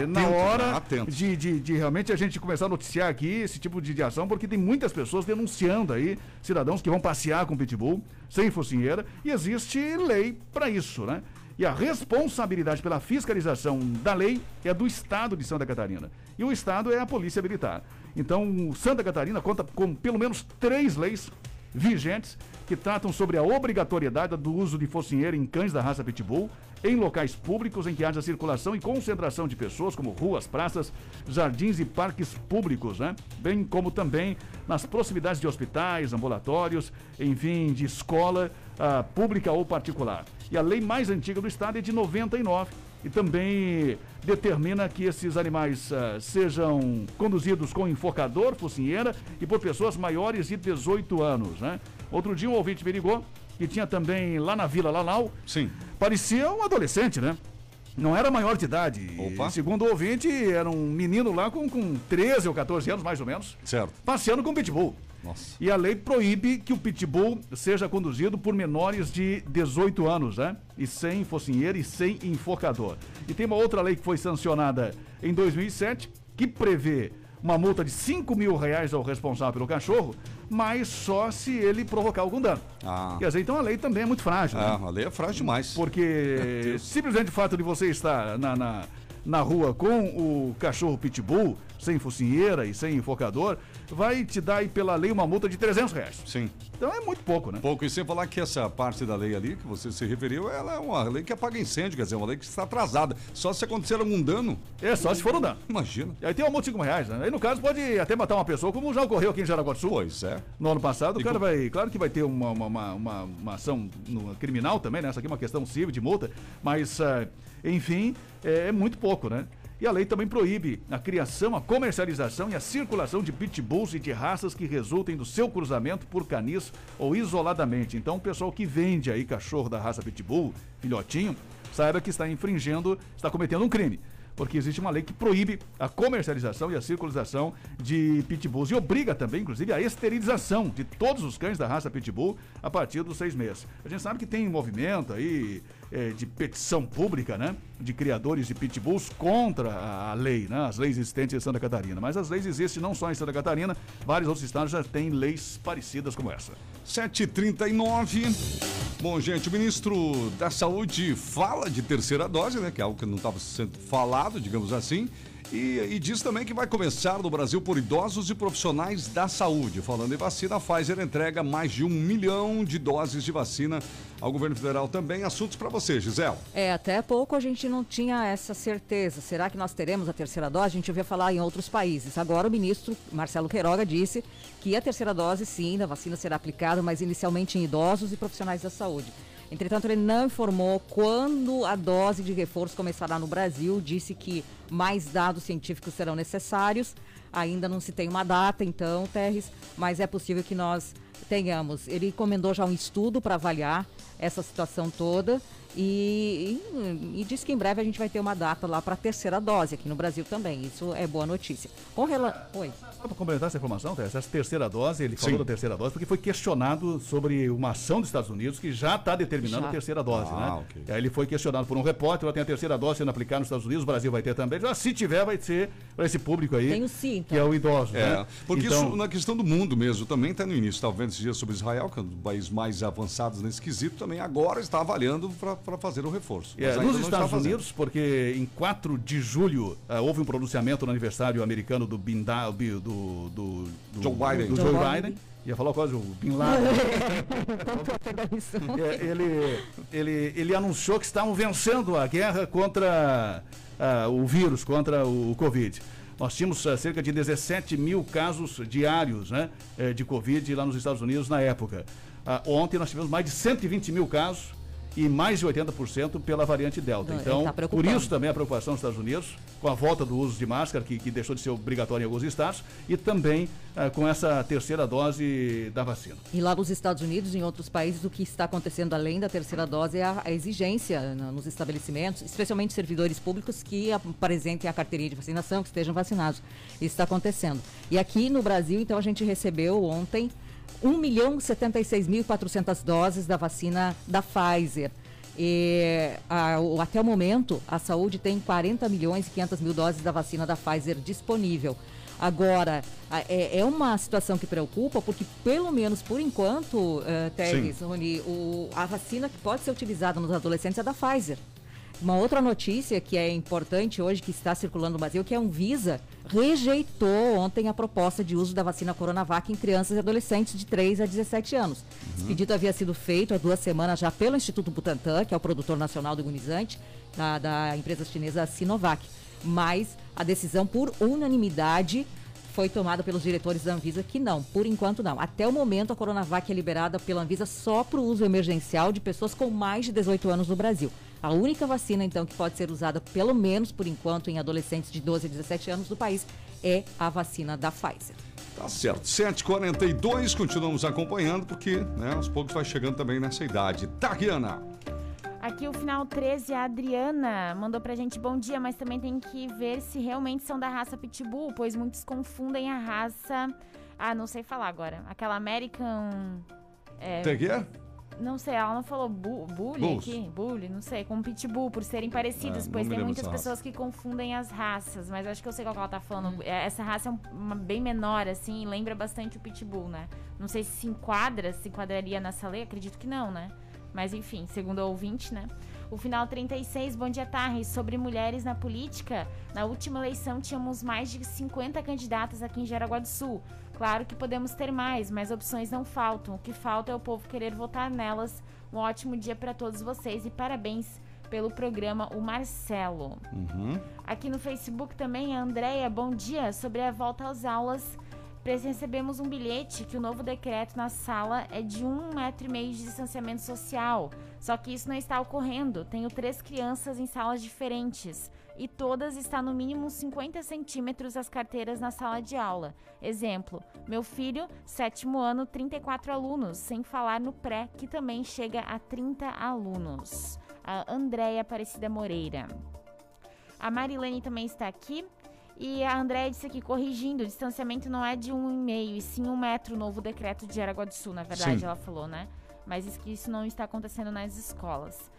na Atento, hora né? De, de, de realmente a gente começar a noticiar aqui esse tipo de, de ação, porque tem muitas pessoas denunciando aí cidadãos que vão passear com pitbull sem focinheira e existe lei para isso, né? E a responsabilidade pela fiscalização da lei é do Estado de Santa Catarina. E o Estado é a Polícia Militar. Então, Santa Catarina conta com pelo menos três leis vigentes que tratam sobre a obrigatoriedade do uso de focinheira em cães da raça Pitbull em locais públicos em que haja circulação e concentração de pessoas, como ruas, praças, jardins e parques públicos, né? Bem como também nas proximidades de hospitais, ambulatórios, enfim, de escola ah, pública ou particular. E a lei mais antiga do estado é de 99 e também determina que esses animais ah, sejam conduzidos com enforcador, focinheira e por pessoas maiores de 18 anos, né? Outro dia um ouvinte me ligou que tinha também lá na Vila Lalau. Sim. Parecia um adolescente, né? Não era maior de idade. Opa. Segundo o ouvinte, era um menino lá com, com 13 ou 14 anos, mais ou menos. Certo. Passeando com pitbull. Nossa. E a lei proíbe que o pitbull seja conduzido por menores de 18 anos, né? E sem focinheira e sem enforcador. E tem uma outra lei que foi sancionada em 2007 que prevê uma multa de 5 mil reais ao responsável pelo cachorro, mas só se ele provocar algum dano. Ah. Quer dizer, então a lei também é muito frágil. né? É, a lei é frágil demais. Porque simplesmente o fato de você estar na, na, na rua com o cachorro pitbull, sem focinheira e sem enfocador, vai te dar aí pela lei uma multa de 300 reais. Sim. Então é muito pouco, né? Pouco, e sem falar que essa parte da lei ali que você se referiu, ela é uma lei que apaga incêndio, quer dizer, uma lei que está atrasada. Só se acontecer algum dano. É, só se for um dano. Imagina. E aí tem uma multa de 5 reais, né? Aí no caso pode até matar uma pessoa, como já ocorreu aqui em Jaraguá do Sul. Pois é. No ano passado, o E cara com- vai. Claro que vai ter uma, uma, uma, uma- uma ação no- criminal também, né? Essa aqui é uma questão civil de multa, mas, ah, enfim, é, é muito pouco, né? E a lei também proíbe a criação, a comercialização e a circulação de pitbulls e de raças que resultem do seu cruzamento por canis ou isoladamente. Então, o pessoal que vende aí cachorro da raça pitbull, filhotinho, saiba que está infringindo, está cometendo um crime porque existe uma lei que proíbe a comercialização e a circulação de pitbulls e obriga também, inclusive, a esterilização de todos os cães da raça pitbull a partir dos seis meses. A gente sabe que tem movimento aí eh, de petição pública, né, de criadores de pitbulls contra a, lei, né, as leis existentes em Santa Catarina. Mas as leis existem não só em Santa Catarina, vários outros estados já têm leis parecidas como essa. 7h39. Bom, gente, o ministro da Saúde fala de terceira dose, né? Que é algo que não estava sendo falado, digamos assim. E, e diz também que vai começar no Brasil por idosos e profissionais da saúde. Falando em vacina, a Pfizer entrega mais de um milhão de doses de vacina ao governo federal também. Assuntos para você, Gisele. É, até pouco a gente não tinha essa certeza. Será que nós teremos a terceira dose? A gente ouvia falar em outros países. Agora o ministro Marcelo Queiroga disse que a terceira dose, sim, da vacina será aplicada, mas inicialmente em idosos e profissionais da saúde. Entretanto, ele não informou quando a dose de reforço começará no Brasil, disse que mais dados científicos serão necessários. Ainda não se tem uma data, então, Terres, mas é possível que nós tenhamos. Ele encomendou já um estudo para avaliar essa situação toda e, e, e disse que em breve a gente vai ter uma data lá para a terceira dose aqui no Brasil também. Isso é boa notícia. Com relação. Oi. Só para complementar essa informação, Tess, essa terceira dose, ele falou Sim. da terceira dose, porque foi questionado sobre uma ação dos Estados Unidos que já está determinando Já. a terceira dose, Ah, né? ok. E aí ele foi questionado por um repórter, ela tem a terceira dose sendo aplicada nos Estados Unidos, o Brasil vai ter também. Já, se tiver, vai ser para esse público aí, Tem o sim, que é o idoso, É, né? porque Então- isso na questão do mundo mesmo também está no início. Estava vendo esses dias sobre Israel, que é um dos países mais avançados nesse quesito, também agora está avaliando para fazer o reforço. É, nos Estados. Unidos, porque em 4 de julho ah, houve um pronunciamento no aniversário americano do Bin Da- do, do, do- Joe Biden. do Joe Joe Biden. Biden. Ia falar quase o Bin *laughs* Laden. *laughs* É, ele, ele, ele anunciou que estavam vencendo a guerra contra ah, o vírus, contra o Covid. Nós tínhamos ah, cerca de 17 mil casos diários né, eh, de Covid lá nos Estados Unidos na época. Ah, ontem nós tivemos mais de 120 mil casos e mais de 80% pela variante Delta. Então, tá por isso também a preocupação dos Estados Unidos, com a volta do uso de máscara, que, que deixou de ser obrigatório em alguns estados, e também ah, com essa terceira dose da vacina. E lá nos Estados Unidos e em outros países, o que está acontecendo além da terceira dose é a, a exigência na- nos estabelecimentos, especialmente servidores públicos que apresentem a carteirinha de vacinação, que estejam vacinados. Isso está acontecendo. E aqui no Brasil, então, a gente recebeu ontem 1 milhão 76.400 doses da vacina da Pfizer. E, a- o- até o momento, a saúde tem 40 milhões e 500 mil doses da vacina da Pfizer disponível. Agora, a- é, é uma situação que preocupa, porque pelo menos por enquanto, uh, Teres, Rony, o- a vacina que pode ser utilizada nos adolescentes é da Pfizer. Uma outra notícia que é importante hoje, que está circulando no Brasil, que é a Anvisa rejeitou ontem a proposta de uso da vacina Coronavac em crianças e adolescentes de 3 a 17 anos. Esse pedido havia sido feito há duas semanas já pelo Instituto Butantan, que é o produtor nacional do imunizante, da, da empresa chinesa Sinovac. Mas a decisão por unanimidade foi tomada pelos diretores da Anvisa que não, por enquanto não. Até o momento, a Coronavac é liberada pela Anvisa só para o uso emergencial de pessoas com mais de 18 anos no Brasil. A única vacina, então, que pode ser usada, pelo menos por enquanto, em adolescentes de 12 a 17 anos do país, é a vacina da Pfizer. Tá certo. 7h42, continuamos acompanhando, porque né, aos poucos vai chegando também nessa idade. Tá, Riana? Aqui o final 13, a Adriana mandou pra gente bom dia, mas também tem que ver se realmente são da raça Pitbull, pois muitos confundem a raça. Ah, não sei falar agora. Aquela American. É, Tem que é? Não sei, ela não falou bu bully Bulls. aqui? Bully, não sei, com pitbull, por serem parecidos, É, pois tem muitas pessoas que confundem as raças, mas acho que eu sei qual que ela tá falando. É, Essa raça é um- uma bem menor, assim, lembra bastante o pitbull, né? Não sei se se enquadra, se enquadraria nessa lei, acredito que não, né? Mas enfim, segundo o ouvinte, né? O final 36, bom dia, Tarri. Sobre mulheres na política, na última eleição tínhamos mais de 50 candidatas aqui em Jaraguá do Sul. Claro que podemos ter mais, mas opções não faltam. O que falta é o povo querer votar nelas. Um ótimo dia para todos vocês e parabéns pelo programa O Marcelo. Uhum. Aqui no Facebook também, a Andréia, bom dia. Sobre a volta às aulas, recebemos um bilhete que o novo decreto na sala é de um metro e meio de distanciamento social. Só que isso não está ocorrendo. Tenho três crianças em salas diferentes e todas estão no mínimo 50 centímetros as carteiras na sala de aula. Exemplo, meu filho, sétimo ano, 34 alunos, sem falar no pré, que também chega a 30 alunos. A Andréia Aparecida Moreira. A Marilene também está aqui. E a Andréia disse aqui, corrigindo, o distanciamento não é de um e meio, e sim um metro, o novo decreto de Aragua do Sul, na verdade, Sim. ela falou, né? Mas isso que isso não está acontecendo nas escolas.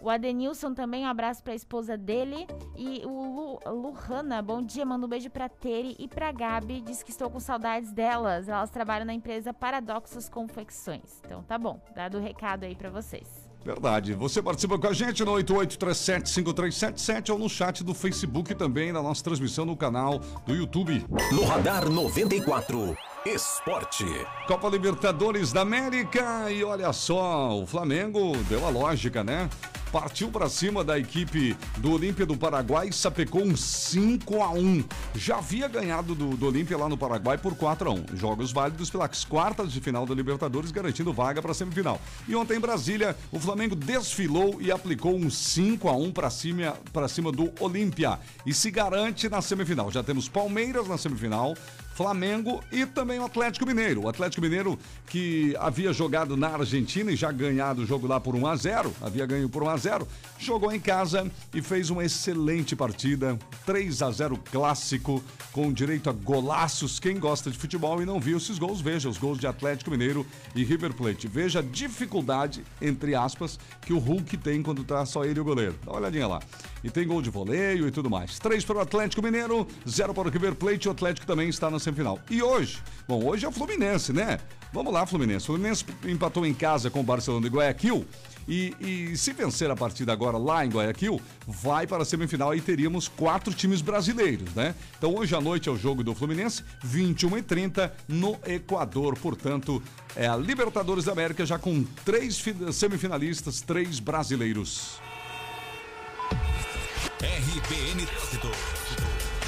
O Adenilson também, um abraço para a esposa dele. E o Lu, Luhana, bom dia, manda um beijo pra Tere e pra Gabi. Diz que estou com saudades delas. Elas trabalham na empresa Paradoxos Confecções. Então tá bom, dado o recado aí pra vocês. Verdade. Você participa com a gente no 88375377 ou no chat do Facebook também, na nossa transmissão no canal do YouTube. No Radar 94, Esporte. Copa Libertadores da América e olha só, o Flamengo deu a lógica, né? Partiu para cima da equipe do Olímpia do Paraguai e sapecou um 5 a 1 Já havia ganhado do, do Olímpia lá no Paraguai por 4 a 1 Jogos válidos pelas quartas de final da Libertadores, garantindo vaga para a semifinal. E ontem em Brasília, o Flamengo desfilou e aplicou um 5 a 1 para cima, pra cima do Olímpia e se garante na semifinal. Já temos Palmeiras na semifinal, Flamengo e também o Atlético Mineiro. O Atlético Mineiro que havia jogado na Argentina e já ganhado o jogo lá por 1 a 0, havia ganho por 1 a 0, jogou em casa e fez uma excelente partida, 3 a 0 clássico com direito a golaços. Quem gosta de futebol e não viu esses gols, veja os gols de Atlético Mineiro e River Plate. Veja a dificuldade, entre aspas, que o Hulk tem quando tá só ele e o goleiro. Dá uma olhadinha lá. E tem gol de voleio e tudo mais. 3 para o Atlético Mineiro, 0 para o River Plate. O Atlético também está na semifinal. E hoje? Bom, hoje é o Fluminense, né? Vamos lá, Fluminense. O Fluminense empatou em casa com o Barcelona de Guayaquil. E, e se vencer a partida agora lá em Guayaquil, vai para a semifinal e teríamos quatro times brasileiros, né? Então hoje à noite é o jogo do Fluminense, 21h30 no Equador. Portanto, é a Libertadores da América já com três fi- semifinalistas, três brasileiros. RBN Trânsito.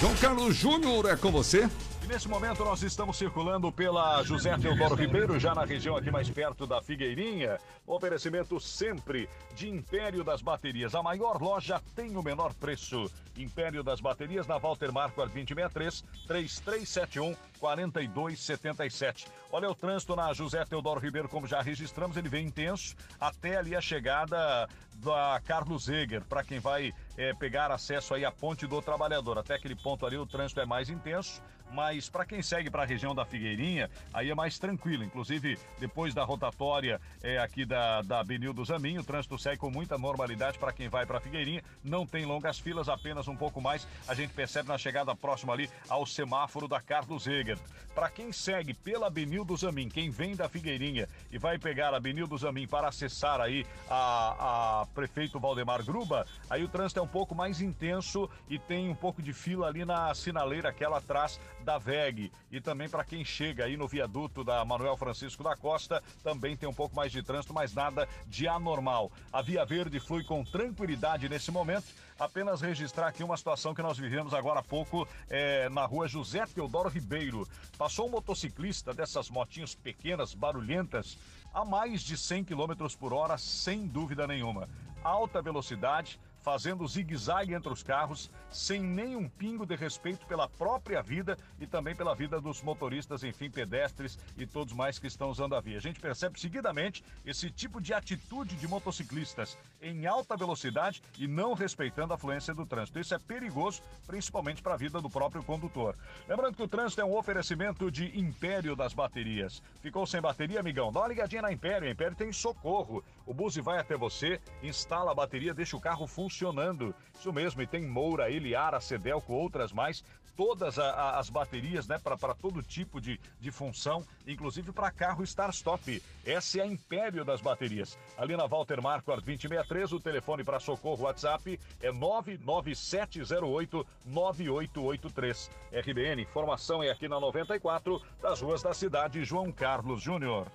João Carlos Júnior é com você. E nesse momento nós estamos circulando pela José Teodoro Ribeiro, já na região aqui mais perto da Figueirinha. Oferecimento sempre de Império das Baterias. A maior loja tem o menor preço. Império das Baterias na Walter Marquardt 2063 3371 4277. Olha o trânsito na José Teodoro Ribeiro, como já registramos, ele vem intenso até ali a chegada da Carlos Eger, para quem vai eh, pegar acesso aí à Ponte do Trabalhador. Até aquele ponto ali o trânsito é mais intenso mas para quem segue para a região da Figueirinha, aí é mais tranquilo. Inclusive, depois da rotatória é, aqui da, da Benildo Zamin, o trânsito segue com muita normalidade para quem vai para Figueirinha. Não tem longas filas, apenas um pouco mais. A gente percebe na chegada próxima ali ao semáforo da Carlos Eger. Para quem segue pela Benildo Zamin, quem vem da Figueirinha e vai pegar a Benildo Zamin para acessar aí a, a prefeito Valdemar Gruba, aí o trânsito é um pouco mais intenso e tem um pouco de fila ali na sinaleira aquela atrás da VEG. E também para quem chega aí no viaduto da Manuel Francisco da Costa, também tem um pouco mais de trânsito, mas nada de anormal. A Via Verde flui com tranquilidade nesse momento. Apenas registrar aqui uma situação que nós vivemos agora há pouco é, na rua José Teodoro Ribeiro. Passou um motociclista dessas motinhas pequenas, barulhentas, a mais de 100 km por hora, sem dúvida nenhuma. Alta velocidade, fazendo zigue-zague entre os carros, sem nenhum pingo de respeito pela própria vida e também pela vida dos motoristas, enfim, pedestres e todos mais que estão usando a via. A gente percebe seguidamente esse tipo de atitude de motociclistas em alta velocidade e não respeitando a fluência do trânsito. Isso é perigoso, principalmente para a vida do próprio condutor. Lembrando que o trânsito é um oferecimento de Império das Baterias. Ficou sem bateria, amigão? Dá uma ligadinha na Império. A Império tem socorro. O Buzi vai até você, instala a bateria, deixa o carro funcionando. Isso mesmo, e tem Moura, Eliara, Cedelco, outras mais. Todas a, a, as baterias, né, para todo tipo de, de função, inclusive para carro start-stop. Essa é a Império das Baterias. Ali na Walter Marquardt 2063, o telefone para socorro WhatsApp é 99708 9883. RBN, informação é aqui na 94, das ruas da cidade, João Carlos Júnior.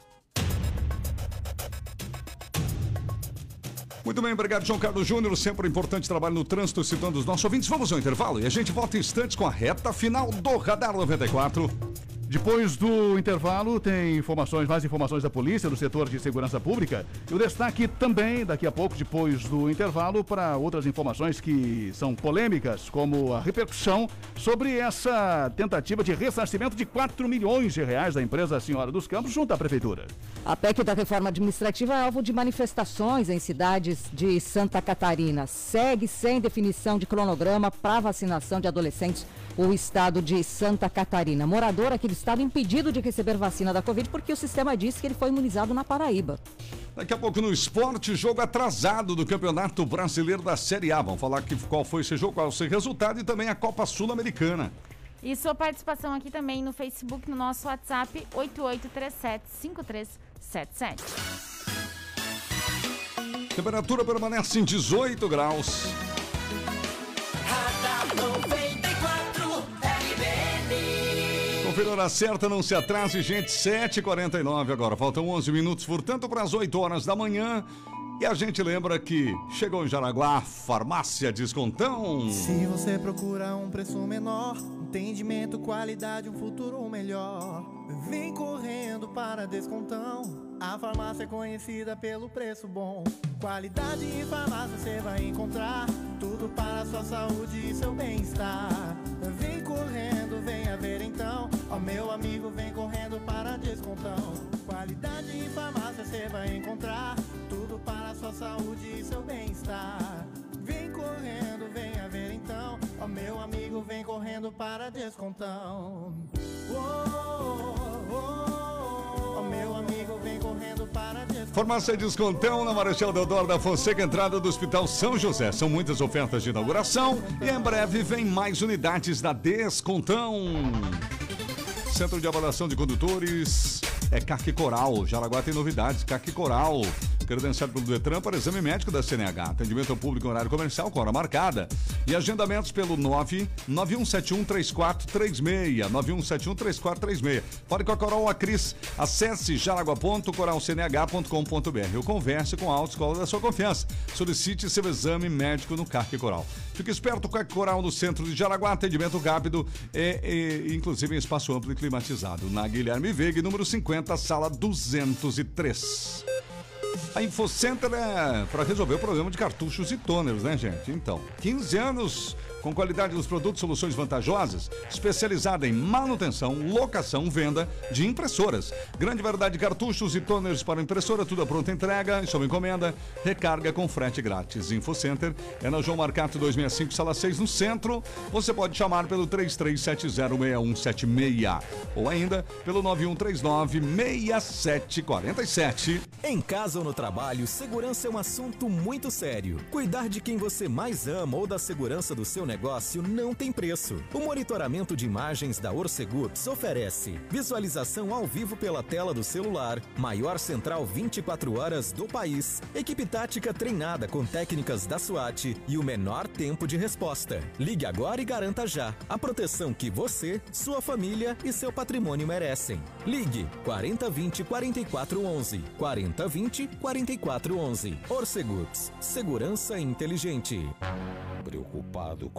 Muito bem, obrigado, João Carlos Júnior. Sempre um importante trabalho no trânsito, citando os nossos ouvintes. Vamos ao intervalo e a gente volta em instantes com a reta final do Radar 94. Depois do intervalo, tem informações, mais informações da polícia, do setor de segurança pública. E o destaque também, daqui a pouco, depois do intervalo, para outras informações que são polêmicas, como a repercussão sobre essa tentativa de ressarcimento de 4 milhões de reais da empresa Senhora dos Campos junto à Prefeitura. A PEC da reforma administrativa é alvo de manifestações em cidades de Santa Catarina. Segue sem definição de cronograma para vacinação de adolescentes o estado de Santa Catarina. Morador aqui do estado impedido de receber vacina da Covid porque o sistema disse que ele foi imunizado na Paraíba. Daqui a pouco no esporte, jogo atrasado do Campeonato Brasileiro da Série A. Vamos falar que, qual foi esse jogo, qual é o seu resultado e também a Copa Sul-Americana. E sua participação aqui também no Facebook, no nosso WhatsApp 88375377. Temperatura permanece em 18 graus. Confira hora certa, não se atrase, gente. 7h49 agora. Faltam 11 minutos, portanto, para as 8 horas da manhã. E a gente lembra que chegou em Jaraguá, Farmácia Descontão. Se você procura um preço menor, entendimento, qualidade, um futuro melhor, vem correndo para Descontão. A farmácia é conhecida pelo preço bom. Qualidade em farmácia você vai encontrar. Tudo para a sua saúde e seu bem-estar. Vem correndo, venha ver então. Ó meu amigo, vem correndo para Descontão. Qualidade em farmácia você vai encontrar. Sua saúde e seu bem-estar. Vem correndo, venha ver então. Ó meu amigo, vem correndo para Descontão. Oh, oh, oh, ó meu amigo, vem correndo para Descontão. Farmácia Descontão na Marechal Deodoro da Fonseca, entrada do Hospital São José. São muitas ofertas de inauguração e em breve vem mais unidades da Descontão. Centro de Avaliação de Condutores é CAC Coral. Jaraguá tem novidades, CAC Coral. Credenciado pelo Detran para exame médico da CNH. Atendimento ao público em horário comercial com hora marcada. E agendamentos pelo 991713436. 91713436. Fale com a Coral a Cris. Acesse jaraguá.coralcnh.com.br ou converse com a autoescola da sua confiança. Solicite seu exame médico no CARC Coral. Fique esperto com a Coral no centro de Jaraguá. Atendimento rápido e, e inclusive em espaço amplo e climatizado. Na Guilherme Veiga, número 50, sala 203. A InfoCenter é para resolver o problema de cartuchos e toners, né, gente? Então, 15 anos com qualidade dos produtos, soluções vantajosas, especializada em manutenção, locação, venda de impressoras. Grande variedade de cartuchos e toners para impressora, tudo a pronta entrega, sob encomenda, recarga com frete grátis. InfoCenter é na João Marcato 265, sala 6, no centro. Você pode chamar pelo 33706176 ou ainda pelo 91396747. Em casa ou no trabalho, segurança é um assunto muito sério. Cuidar de quem você mais ama ou da segurança do seu negócio não tem preço. O monitoramento de imagens da Orcegups oferece visualização ao vivo pela tela do celular, maior central 24 horas do país, equipe tática treinada com técnicas da SWAT e o menor tempo de resposta. Ligue agora e garanta já a proteção que você, sua família e seu patrimônio merecem. Ligue 4020 4411 4020 4411. Orcegups, segurança inteligente. Preocupado com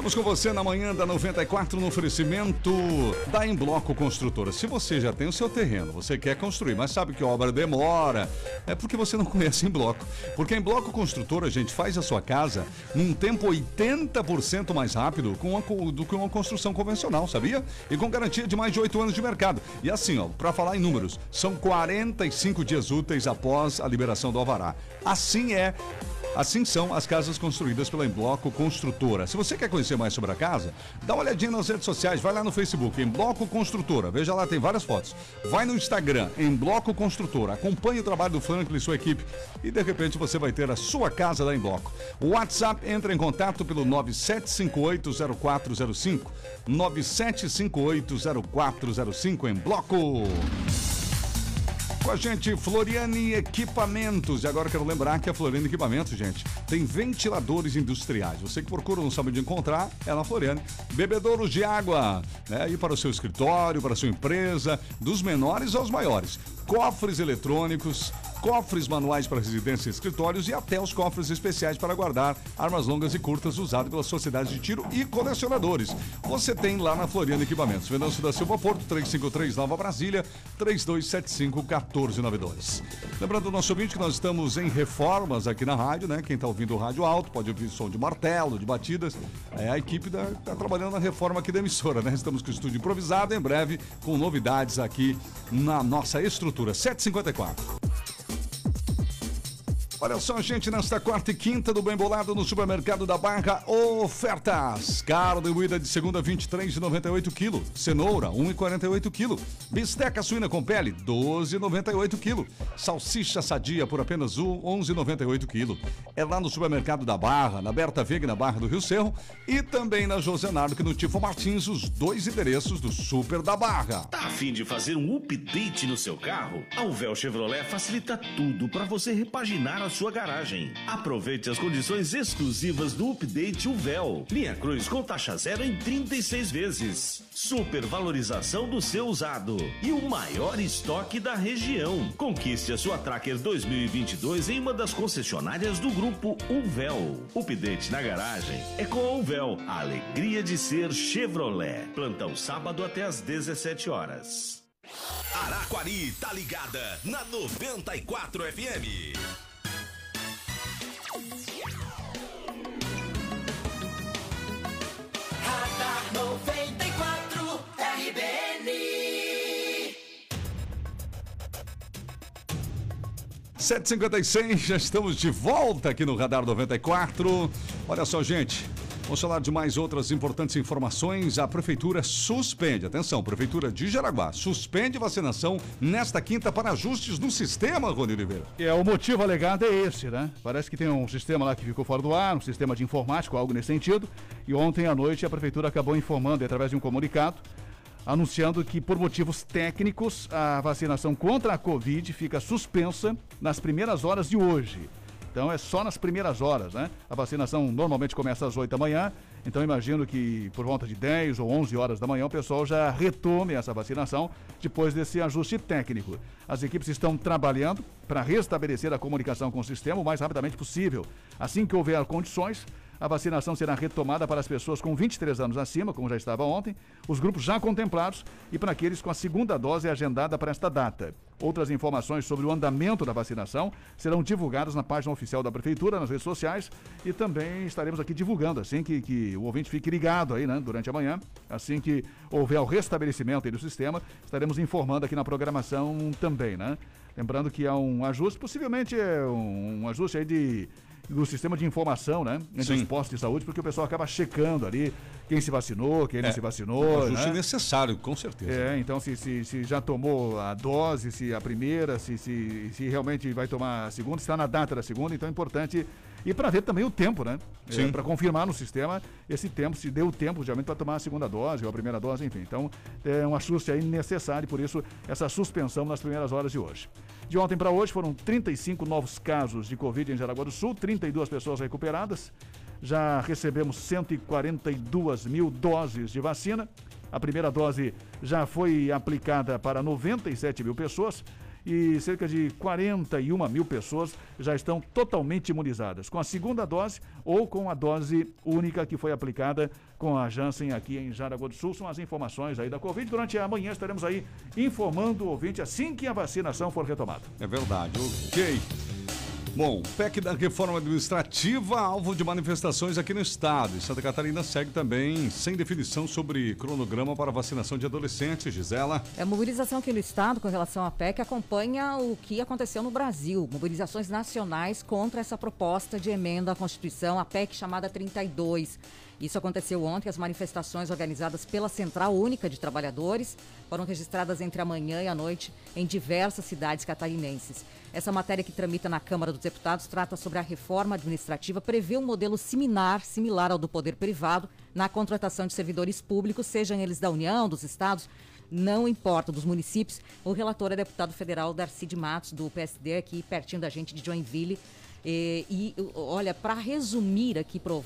Estamos com você na manhã da 94 no oferecimento da Embloco Construtora. Se você já tem o seu terreno, você quer construir, mas sabe que a obra demora, é porque você não *laughs* conhece Embloco. Porque a Embloco Construtora, a gente faz a sua casa num tempo 80% mais rápido do que uma construção convencional, sabia? E com garantia de mais de 8 anos de mercado. E assim, ó, para falar em números, são 45 dias úteis após a liberação do alvará. Assim é Assim são as casas construídas pela Embloco Construtora. Se você quer conhecer mais sobre a casa, dá uma olhadinha nas redes sociais, vai lá no Facebook, Embloco Construtora. Veja lá, tem várias fotos. Vai no Instagram, Embloco Construtora. Acompanhe o trabalho do Franklin e sua equipe e de repente você vai ter a sua casa da Embloco. O WhatsApp entra em contato pelo 97580405. 97580405 em bloco. Com a gente, Floriane Equipamentos. E agora quero lembrar que a Floriane Equipamentos, gente, tem ventiladores industriais. Você que procura, não sabe onde encontrar, é na Floriane. Bebedouros de água, né? Aí para o seu escritório, para a sua empresa, dos menores aos maiores. Cofres eletrônicos, cofres manuais para residências e escritórios e até os cofres especiais para guardar armas longas e curtas usadas pelas sociedades de tiro e colecionadores. Você tem lá na Floriana Equipamentos. Venâncio da Silva Porto, 353 Nova Brasília, 3275 1492. Lembrando o nosso ouvinte que nós estamos em reformas aqui na rádio, né? Quem está ouvindo o rádio alto pode ouvir som de martelo, de batidas. É, a equipe está trabalhando na reforma aqui da emissora, né? Estamos com o estúdio improvisado, em breve com novidades aqui na nossa estrutura. 754. Olha só, gente, nesta quarta e quinta do Bem Bolado no supermercado da Barra, ofertas. Carne moída de segunda, 23,98 kg. Cenoura, 1,48 kg. Bisteca suína com pele, 12,98 kg. Salsicha sadia por apenas 11,98 kg. É lá no supermercado da Barra, na Berta Vega, na Barra do Rio Cerro. E também na Josenardo, que no Tifo Martins, os dois endereços do Super da Barra. Tá a fim de fazer um update no seu carro? A Uvel Chevrolet facilita tudo para você repaginar a sua garagem. Aproveite as condições exclusivas do update Uvel. Linha Cruz com taxa zero em 36 vezes. Super valorização do seu usado. E o maior estoque da região. Conquiste a sua Tracker 2022 em uma das concessionárias do grupo Uvel. Update na garagem é com a Uvel. A alegria de ser Chevrolet. Plantão sábado até às 17 horas. Araquari tá ligada na 94 FM. 7h56, já estamos de volta aqui no Radar 94. Olha só, gente. Vamos falar de mais outras importantes informações. A Prefeitura suspende, atenção, Prefeitura de Jaraguá, suspende vacinação nesta quinta para ajustes no sistema, Rony Oliveira. É, o motivo alegado é esse, né? Parece que tem um sistema lá que ficou fora do ar, um sistema de informático, algo nesse sentido. E ontem à noite a Prefeitura acabou informando, através de um comunicado, anunciando que por motivos técnicos a vacinação contra a Covid fica suspensa nas primeiras horas de hoje. Então é só nas primeiras horas, né? A vacinação normalmente começa às 8 da manhã, então imagino que por volta de 10 ou 11 horas da manhã o pessoal já retome essa vacinação depois desse ajuste técnico. As equipes estão trabalhando para restabelecer a comunicação com o sistema o mais rapidamente possível. Assim que houver condições, a vacinação será retomada para as pessoas com 23 anos acima, como já estava ontem, os grupos já contemplados e para aqueles com a segunda dose agendada para esta data. Outras informações sobre o andamento da vacinação serão divulgadas na página oficial da Prefeitura, nas redes sociais e também estaremos aqui divulgando, assim que, que o ouvinte fique ligado aí, né, durante a manhã. Assim que houver o restabelecimento do sistema, estaremos informando aqui na programação também, né? Lembrando que há um ajuste, possivelmente é um, um ajuste aí de do sistema de informação, né? Entre Sim. os postos de saúde, porque o pessoal acaba checando ali quem se vacinou, quem não É, se vacinou. ajuste né? necessário, com certeza. É, então se, se, se já tomou a dose, se a primeira, se, se, se realmente vai tomar a segunda, está na data da segunda, então é importante. E para ver também o tempo, né? Sim. para confirmar no sistema esse tempo, se deu tempo realmente para tomar a segunda dose ou a primeira dose, enfim. Então é um ajuste aí necessário, por isso essa suspensão nas primeiras horas de hoje. De ontem para hoje foram 35 novos casos de Covid em Jaraguá do Sul, 32 pessoas recuperadas. Já recebemos 142 mil doses de vacina. A primeira dose já foi aplicada para 97 mil pessoas e cerca de 41 mil pessoas já estão totalmente imunizadas com a segunda dose ou com a dose única que foi aplicada com a Janssen aqui em Jaraguá do Sul. São as informações aí da Covid. Durante a manhã estaremos aí informando o ouvinte assim que a vacinação for retomada. É verdade, ok. Bom, PEC da reforma administrativa, alvo de manifestações aqui no estado. E Santa Catarina segue também sem definição sobre cronograma para vacinação de adolescentes. Gisela. É, A mobilização aqui no Estado com relação à PEC acompanha o que aconteceu no Brasil. Mobilizações nacionais contra essa proposta de emenda à Constituição, a PEC chamada 32. Isso aconteceu ontem. As manifestações organizadas pela Central Única de Trabalhadores foram registradas entre a manhã e a noite em diversas cidades catarinenses. Essa matéria que tramita na Câmara dos Deputados trata sobre a reforma administrativa, prevê um modelo similar, similar ao do poder privado, na contratação de servidores públicos, sejam eles da União, dos estados, não importa, dos municípios. O relator é deputado federal Darcy de Matos, do PSD, aqui pertinho da gente de Joinville. E, e, olha, para resumir aqui para o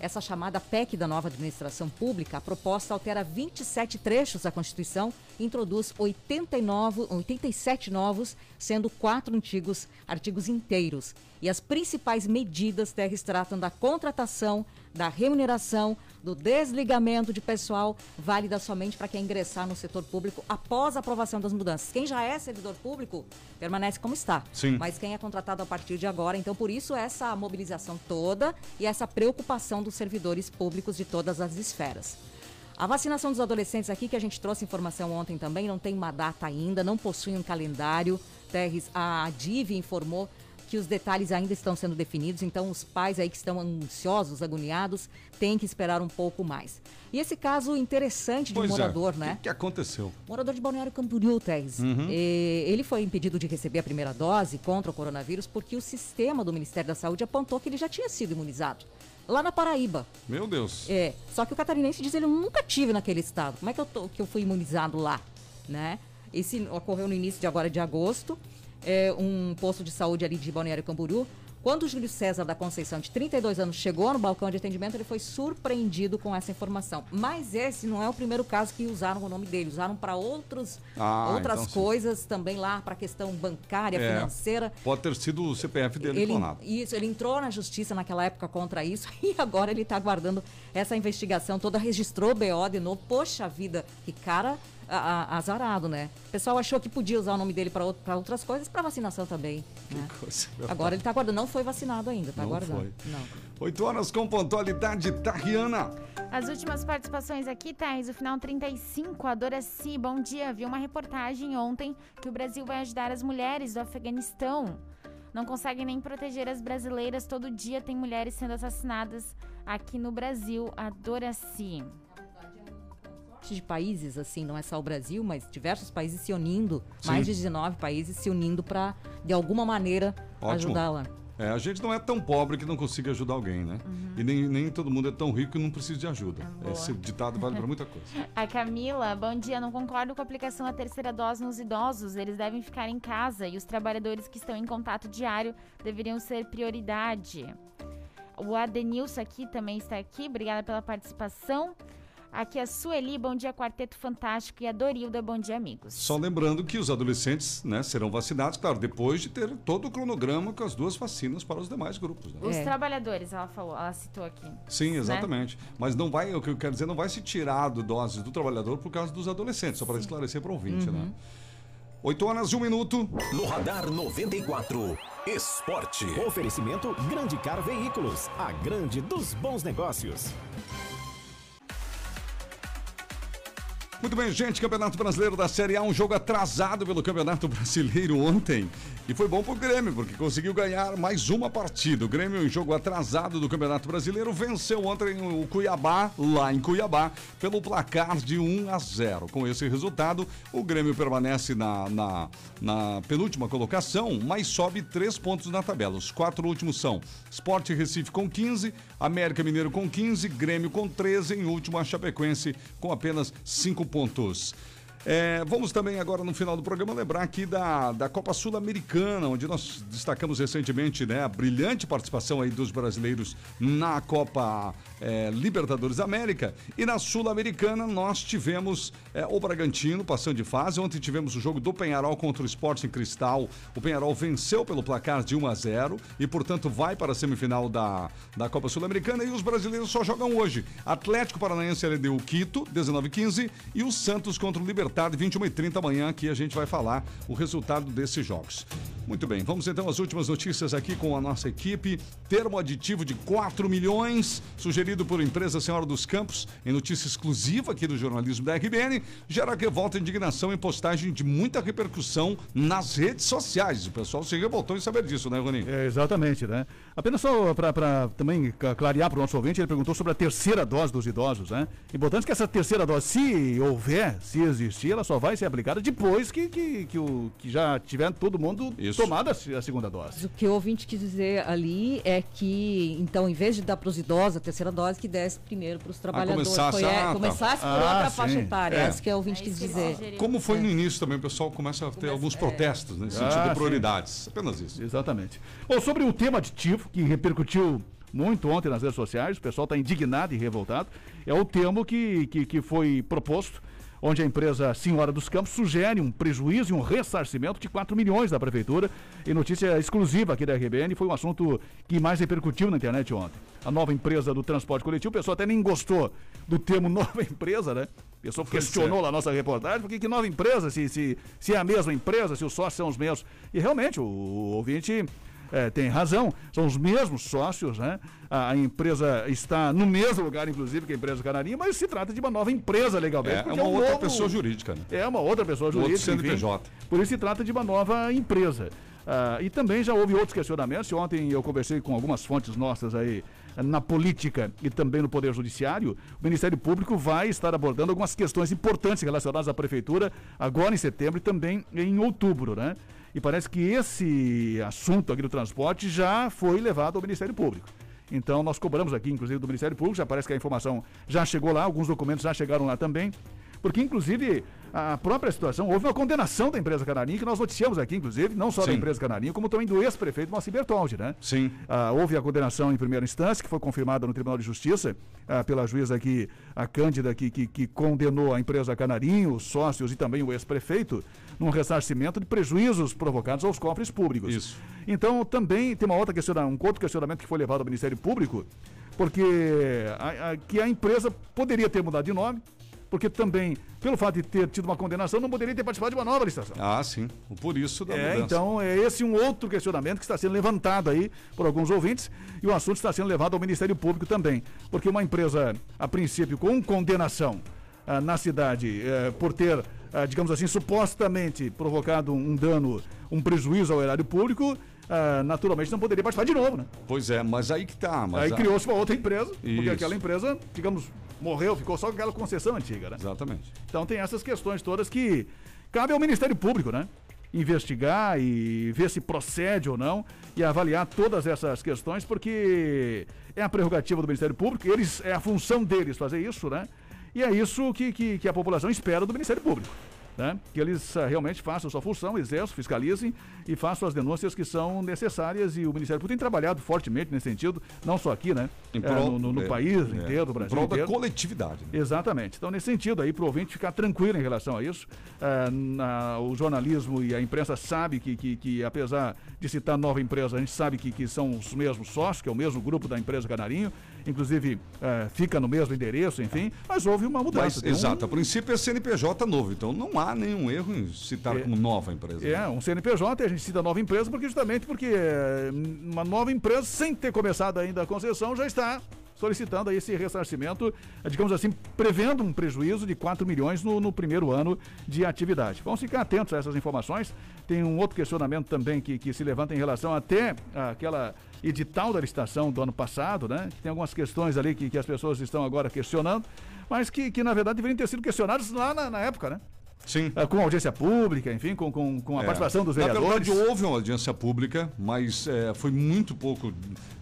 essa chamada PEC da nova administração pública, a proposta altera 27 trechos da Constituição e introduz 89, 87 novos, sendo quatro antigos artigos inteiros. E as principais medidas terres tratam da contratação, da remuneração, do desligamento de pessoal, válida somente para quem ingressar no setor público após a aprovação das mudanças. Quem já é servidor público permanece como está. Sim. Mas quem é contratado a partir de agora, então por isso essa mobilização toda e essa preocupação dos servidores públicos de todas as esferas. A vacinação dos adolescentes aqui, que a gente trouxe informação ontem também, não tem uma data ainda, não possui um calendário. Terres, a DIV informou que os detalhes ainda estão sendo definidos, então os pais aí que estão ansiosos, agoniados, têm que esperar um pouco mais. E esse caso interessante de um Pois é, morador, o né? que, que aconteceu? Morador de Balneário Camboriú, Teres. Uhum. Ele foi impedido de receber a primeira dose contra o coronavírus porque o sistema do Ministério da Saúde apontou que ele já tinha sido imunizado. Lá na Paraíba. Meu Deus. É, só que o catarinense diz ele nunca tive naquele estado. Como é que eu, tô- que eu fui imunizado lá, né? Esse ocorreu no início de agora de agosto, é, um posto de saúde ali de Balneário Camboriú. Quando o Júlio César da Conceição, de 32 anos, chegou no balcão de atendimento, ele foi surpreendido com essa informação. Mas esse não é o primeiro caso que usaram o nome dele. Usaram para outros, Ah, outras então sim. coisas também lá, para a questão bancária, É, financeira. Pode ter sido o CPF dele Ele, clonado. isso, ele entrou na justiça naquela época contra isso *laughs* e agora ele está aguardando essa investigação toda. Registrou BO de novo. Poxa vida, que cara a- a- azarado, né? O pessoal achou que podia usar o nome dele para outras coisas, para vacinação também. né? Coisa, Agora ele está aguardando. Não foi vacinado ainda, está Não aguardando. foi. Não. 8 horas com pontualidade, Tariana. As últimas participações aqui, Thais, o final 35, a Doraci, bom dia. Vi uma reportagem ontem que o Brasil vai ajudar as mulheres do Afeganistão. não conseguem nem proteger as brasileiras. Todo dia tem mulheres sendo assassinadas aqui no Brasil. A Doraci. De países, assim, não é só o Brasil, mas diversos países se unindo, mais de 19 países se unindo para, de alguma maneira, ajudá-la. É, a gente não é tão pobre que não consiga ajudar alguém, né? E nem, nem todo mundo é tão rico que não precisa de ajuda. Esse ditado vale para muita coisa. *laughs* A Camila, bom dia. Não concordo com a aplicação da terceira dose nos idosos. Eles devem ficar em casa e os trabalhadores que estão em contato diário deveriam ser prioridade. O Adenilson aqui também está aqui. Obrigada pela participação. Aqui a Sueli, bom dia, Quarteto Fantástico. E a Dorilda, bom dia, amigos. Só lembrando que os adolescentes né, serão vacinados, claro, depois de ter todo o cronograma com as duas vacinas para os demais grupos. Né? Os trabalhadores, ela falou, ela citou aqui. Sim, exatamente. Mas não vai, o que eu quero dizer, não vai se tirar do doses do trabalhador por causa dos adolescentes, só para esclarecer para o ouvinte, né? 8 horas e um minuto. No Radar 94, Esporte. Oferecimento Grande Car Veículos, a grande dos bons negócios. Muito bem, gente, Campeonato Brasileiro da Série A, um jogo atrasado pelo Campeonato Brasileiro ontem. E foi bom pro Grêmio, porque conseguiu ganhar mais uma partida. O Grêmio, em jogo atrasado do Campeonato Brasileiro, venceu ontem o Cuiabá, lá em Cuiabá, pelo placar de 1 a 0. Com esse resultado, o Grêmio permanece na, na, na penúltima colocação, mas sobe três pontos na tabela. Os quatro últimos são Sport Recife com 15, América Mineiro com 15, Grêmio com 13, em último a Chapecoense com apenas 5 pontos. É, vamos também agora no final do programa lembrar aqui da, da Copa Sul-Americana, onde nós destacamos recentemente né, a brilhante participação aí dos brasileiros na Copa é, Libertadores América. E na Sul-Americana nós tivemos é, o Bragantino passando de fase. Ontem tivemos o jogo do Penharol contra o Sporting Cristal. O Penharol venceu pelo placar de 1 a 0 e, portanto, vai para a semifinal da, da Copa Sul-Americana. E os brasileiros só jogam hoje. Atlético Paranaense LDU Quito, 19-15, e o Santos contra o Libertad, 21 e 30 amanhã, que a gente vai falar o resultado desses jogos. Muito bem, vamos então às últimas notícias aqui com a nossa equipe. Termo aditivo de 4 milhões, sugerido por empresa Senhora dos Campos, em notícia exclusiva aqui do jornalismo da RBN, gera revolta e indignação em postagem de muita repercussão nas redes sociais. O pessoal se revoltou em saber disso, né, Roninho? É, exatamente, né? Apenas só para também clarear para o nosso ouvinte, ele perguntou sobre a terceira dose dos idosos, né? Importante que essa terceira dose, se houver, se existir, ela só vai ser aplicada depois que, que, que, o, que já tiver todo mundo tomado a, se- a segunda dose. O que o ouvinte quis dizer ali é que, então, em vez de dar para os idosos a terceira dose, que desse primeiro para os trabalhadores. começasse- Foi, é, ah, tá. começasse por Ah, outra sim. faixa etária. É. É isso que o ouvinte quis dizer. Como foi no início também, o pessoal começa a ter alguns protestos nesse Ah, sentido de sim. prioridades. Apenas isso. Exatamente. Bom, sobre o tema aditivo, que repercutiu muito ontem nas redes sociais, o pessoal está indignado e revoltado, é o termo que, que, que foi proposto, onde a empresa Senhora dos Campos sugere um prejuízo e um ressarcimento de 4 milhões da prefeitura. E notícia exclusiva aqui da RBN, foi um assunto que mais repercutiu na internet ontem. A nova empresa do transporte coletivo, o pessoal até nem gostou do termo *laughs* nova empresa, né? O pessoal Pois questionou é. lá a nossa reportagem, porque que nova empresa, se, se, se é a mesma empresa, se os sócios são os mesmos. E realmente, o, o ouvinte é, tem razão, são os mesmos sócios, né? A, a empresa está no mesmo lugar, inclusive, que a empresa Canarinha, mas se trata de uma nova empresa legalmente. É, é porque uma um outra novo- pessoa jurídica. Né? É uma outra pessoa Um outro jurídica. enfim. CNPJ. Por isso se trata de uma nova empresa. Ah, e também já houve outros questionamentos. Ontem eu conversei com algumas fontes nossas aí eh, na política e também no Poder Judiciário. O Ministério Público vai estar abordando algumas questões importantes relacionadas à Prefeitura agora em setembro e também em outubro, né? E parece que esse assunto aqui do transporte já foi levado ao Ministério Público. Então nós cobramos aqui, inclusive, do Ministério Público, já parece que a informação já chegou lá, alguns documentos já chegaram lá também. Porque, inclusive, a própria situação, houve uma condenação da empresa Canarinho, que nós noticiamos aqui, inclusive, não só da Sim. empresa Canarinho, como também do ex-prefeito Moacir Bertoldi, né? Sim. Ah, houve a condenação em primeira instância, que foi confirmada no Tribunal de Justiça, ah, pela juíza aqui, a Cândida, que, que, que condenou a empresa Canarinho, os sócios e também o ex-prefeito, num ressarcimento de prejuízos provocados aos cofres públicos. Isso. Então, também tem uma outra questiona, um outro questionamento que foi levado ao Ministério Público, porque a, a- que a empresa poderia ter mudado de nome, porque também, pelo fato de ter tido uma condenação, não poderia ter participado de uma nova licitação. Ah, sim. Por isso da É, mudança. então é esse um outro questionamento que está sendo levantado aí por alguns ouvintes e o assunto está sendo levado ao Ministério Público também, porque uma empresa, a princípio, com condenação ah, na cidade eh, por ter, ah, digamos assim, supostamente provocado um dano, um prejuízo ao erário público, ah, naturalmente não poderia participar de novo, né? Pois é, mas aí que tá. Mas Aí a- criou-se uma outra empresa, porque Isso. aquela empresa, digamos, morreu, ficou só com aquela concessão antiga, né? Exatamente. Então tem essas questões todas que cabe ao Ministério Público, né? Investigar e ver se procede ou não e avaliar todas essas questões, porque é a prerrogativa do Ministério Público, eles, é a função deles fazer isso, né? E é isso que, que, que a população espera do Ministério Público. Né? Que eles ah, realmente façam sua função, exerçam, fiscalizem e façam as denúncias que são necessárias. E o Ministério Público tem trabalhado fortemente nesse sentido, não só aqui, né? Em É, prol- no, no- no é, país é, inteiro, no em Brasil prol da inteiro. coletividade. né? Exatamente. Então, nesse sentido aí, para o ouvinte ficar tranquilo em relação a isso, eh, na- o jornalismo e a imprensa sabe que, que, que, apesar de citar nova empresa, a gente sabe que, que são os mesmos sócios, que é o mesmo grupo da empresa Canarinho, inclusive eh, fica no mesmo endereço, enfim, mas houve uma mudança. Mas, Tem um- exato, a princípio é CNPJ novo, então não há nenhum erro em citar como nova empresa. É, um CNPJ, a gente cita nova empresa, porque justamente porque é, uma nova empresa, sem ter começado ainda a concessão, já está solicitando esse ressarcimento, eh, digamos assim, prevendo um prejuízo de 4 milhões no, no primeiro ano de atividade. Vamos ficar atentos a essas informações. Tem um outro questionamento também que, que se levanta em relação até àquela edital da licitação do ano passado, né? Tem algumas questões ali que, que as pessoas estão agora questionando, mas que, que na verdade deveriam ter sido questionadas lá na, na época, né? Sim. Com audiência pública, enfim, com, com, com a É. participação dos Na vereadores. verdade, houve uma audiência pública, mas é, foi muito pouco,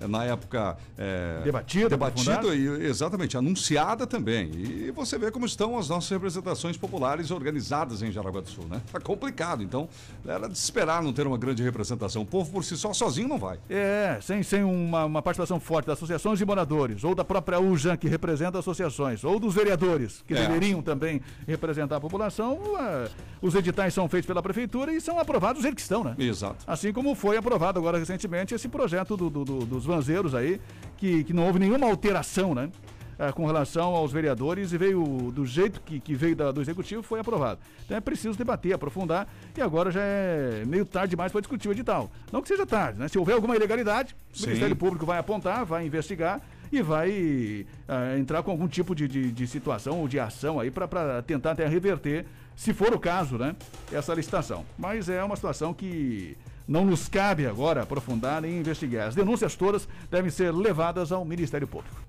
é, na época. É, Debatida, Debatida e, exatamente, anunciada também. E você vê como estão as nossas representações populares organizadas em Jaraguá do Sul, né? Tá complicado. Então, era de esperar não ter uma grande representação. O povo por si só, sozinho, não vai. É, sem, sem uma, uma participação forte das associações de moradores, ou da própria UJAN, que representa associações, ou dos vereadores, que É. deveriam também representar a população, ah, os editais são feitos pela prefeitura e são aprovados os que estão, né? Exato. Assim como foi aprovado agora recentemente esse projeto do, do- do- dos vanzeiros aí, que, que não houve nenhuma alteração, né? ah, com relação aos vereadores e veio do jeito que, que veio da- do executivo foi aprovado. Então é preciso debater, aprofundar e agora já é meio tarde demais para discutir o edital. Não que seja tarde, né? Se houver alguma ilegalidade, o Sim. Ministério Público vai apontar, vai investigar e vai ah, entrar com algum tipo de, de, de situação ou de ação aí para tentar até reverter, se for o caso, né, essa licitação. Mas é uma situação que não nos cabe agora aprofundar nem investigar. As denúncias todas devem ser levadas ao Ministério Público.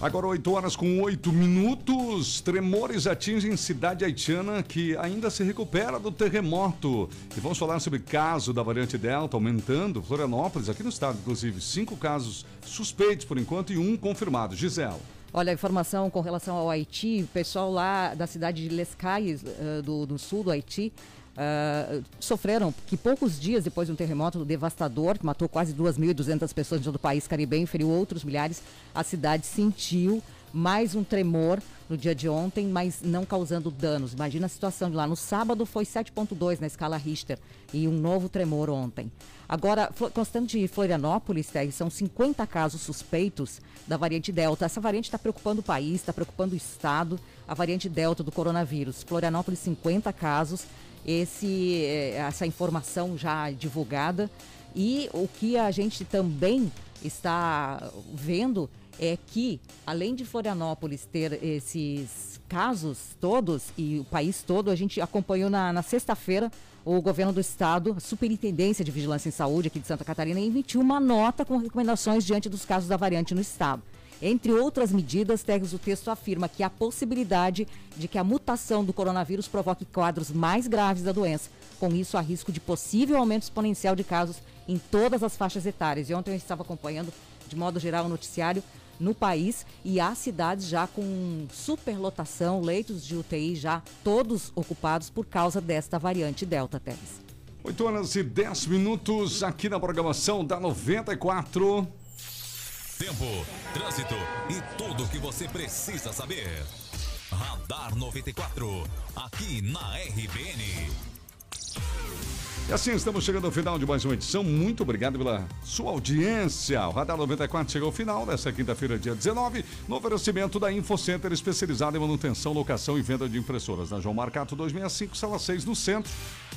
Agora 8 horas com 8 minutos. Tremores atingem cidade haitiana que ainda se recupera do terremoto. E vamos falar sobre caso da variante Delta aumentando. Florianópolis, aqui no estado, inclusive, cinco casos suspeitos por enquanto e um confirmado. Gisela. Olha, a informação com relação ao Haiti, o pessoal lá da cidade de Les Cayes, eh, do, do sul do Haiti, ah, sofreram que poucos dias depois de um terremoto devastador, que matou quase 2.200 pessoas de todo o país caribenho, feriu outros milhares, a cidade sentiu mais um tremor no dia de ontem, mas não causando danos. Imagina a situação de lá. No sábado foi 7.2 na escala Richter e um novo tremor ontem. Agora, constando de Florianópolis, são 50 casos suspeitos da variante Delta. Essa variante está preocupando o país, está preocupando o Estado, a variante Delta do coronavírus. Florianópolis, 50 casos. Esse, eh, essa informação já divulgada. E o que a gente também está vendo é que, além de Florianópolis ter esses casos todos e o país todo, a gente acompanhou na, na sexta-feira o governo do estado, a Superintendência de Vigilância em Saúde aqui de Santa Catarina, emitiu uma nota com recomendações diante dos casos da variante no estado. Entre outras medidas, Tegs, o texto afirma que há possibilidade de que a mutação do coronavírus provoque quadros mais graves da doença. Com isso, há risco de possível aumento exponencial de casos em todas as faixas etárias. E ontem eu estava acompanhando, de modo geral, o noticiário no país e há cidades já com superlotação, leitos de UTI já todos ocupados por causa desta variante Delta, Teres. 8 horas e 10 minutos aqui na programação da 94. Tempo, trânsito e tudo o que você precisa saber. Radar 94, aqui na RBN. E assim estamos chegando ao final de mais uma edição. Muito obrigado pela sua audiência. O Radar 94 chegou ao final dessa quinta-feira, dia 19, no oferecimento da InfoCenter, especializada em manutenção, locação e venda de impressoras. Na João Marcato 265, sala 6, no centro.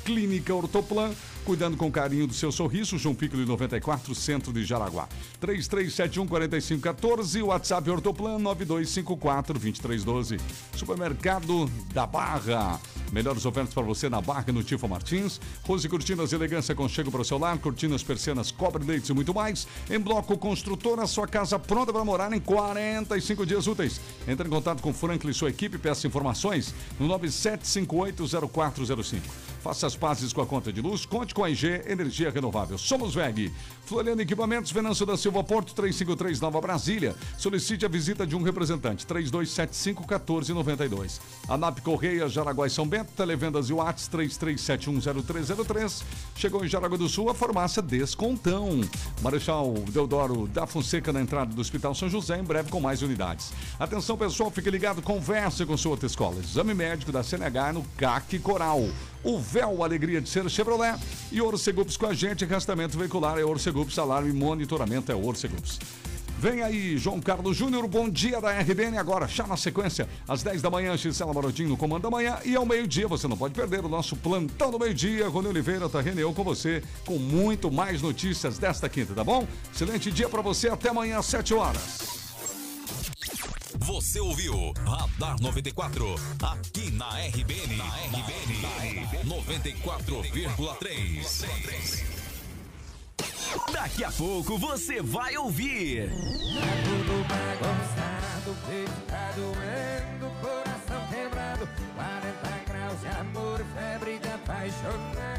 Clínica Ortoplan, cuidando com carinho do seu sorriso. João Piccoli 94, centro de Jaraguá. 33714514, WhatsApp Ortoplan 9254 2312. Supermercado da Barra. Melhores ofertas para você na Barra no Tifo Martins. Rose Cortinas Elegância com chego para o seu lar, cortinas, persianas, cobre leites e muito mais. Em Bloco Construtora, sua casa pronta para morar em 45 dias úteis. Entre em contato com Franklin e sua equipe, peça informações no 97580405. Faça as pazes com a conta de luz, conte com a IG Energia Renovável. Somos VEG. Floriano Equipamentos, Venâncio da Silva Porto, 353 Nova Brasília. Solicite a visita de um representante, 3275-1492. ANAP Correia, Jaraguá e São Bento, Televendas e Whats, 33710303. Chegou em Jaraguá do Sul a farmácia Descontão. Marechal Deodoro da Fonseca na entrada do Hospital São José, em breve com mais unidades. Atenção pessoal, fique ligado, converse com sua outra escola. Exame médico da CNH no CAC Coral. O véu, alegria de ser Chevrolet. E Orcegups com a gente, restamento veicular é Orcegups, alarme monitoramento é Orcegups. Vem aí, João Carlos Júnior, bom dia da RBN agora, já na sequência, às 10 da manhã, Gisela Marotinho no Comando da Manhã e ao meio-dia, você não pode perder o nosso plantão do meio-dia, Rony Oliveira tá reunião com você, com muito mais notícias desta quinta, tá bom? Excelente dia para você, até amanhã às 7 horas. Você ouviu Radar 94, aqui na RBN. Na RBN, 94,3. Daqui a pouco você vai ouvir. Tudo bagunçado, o peito tá doendo, coração quebrado, 40 graus de amor, febre de apaixonado.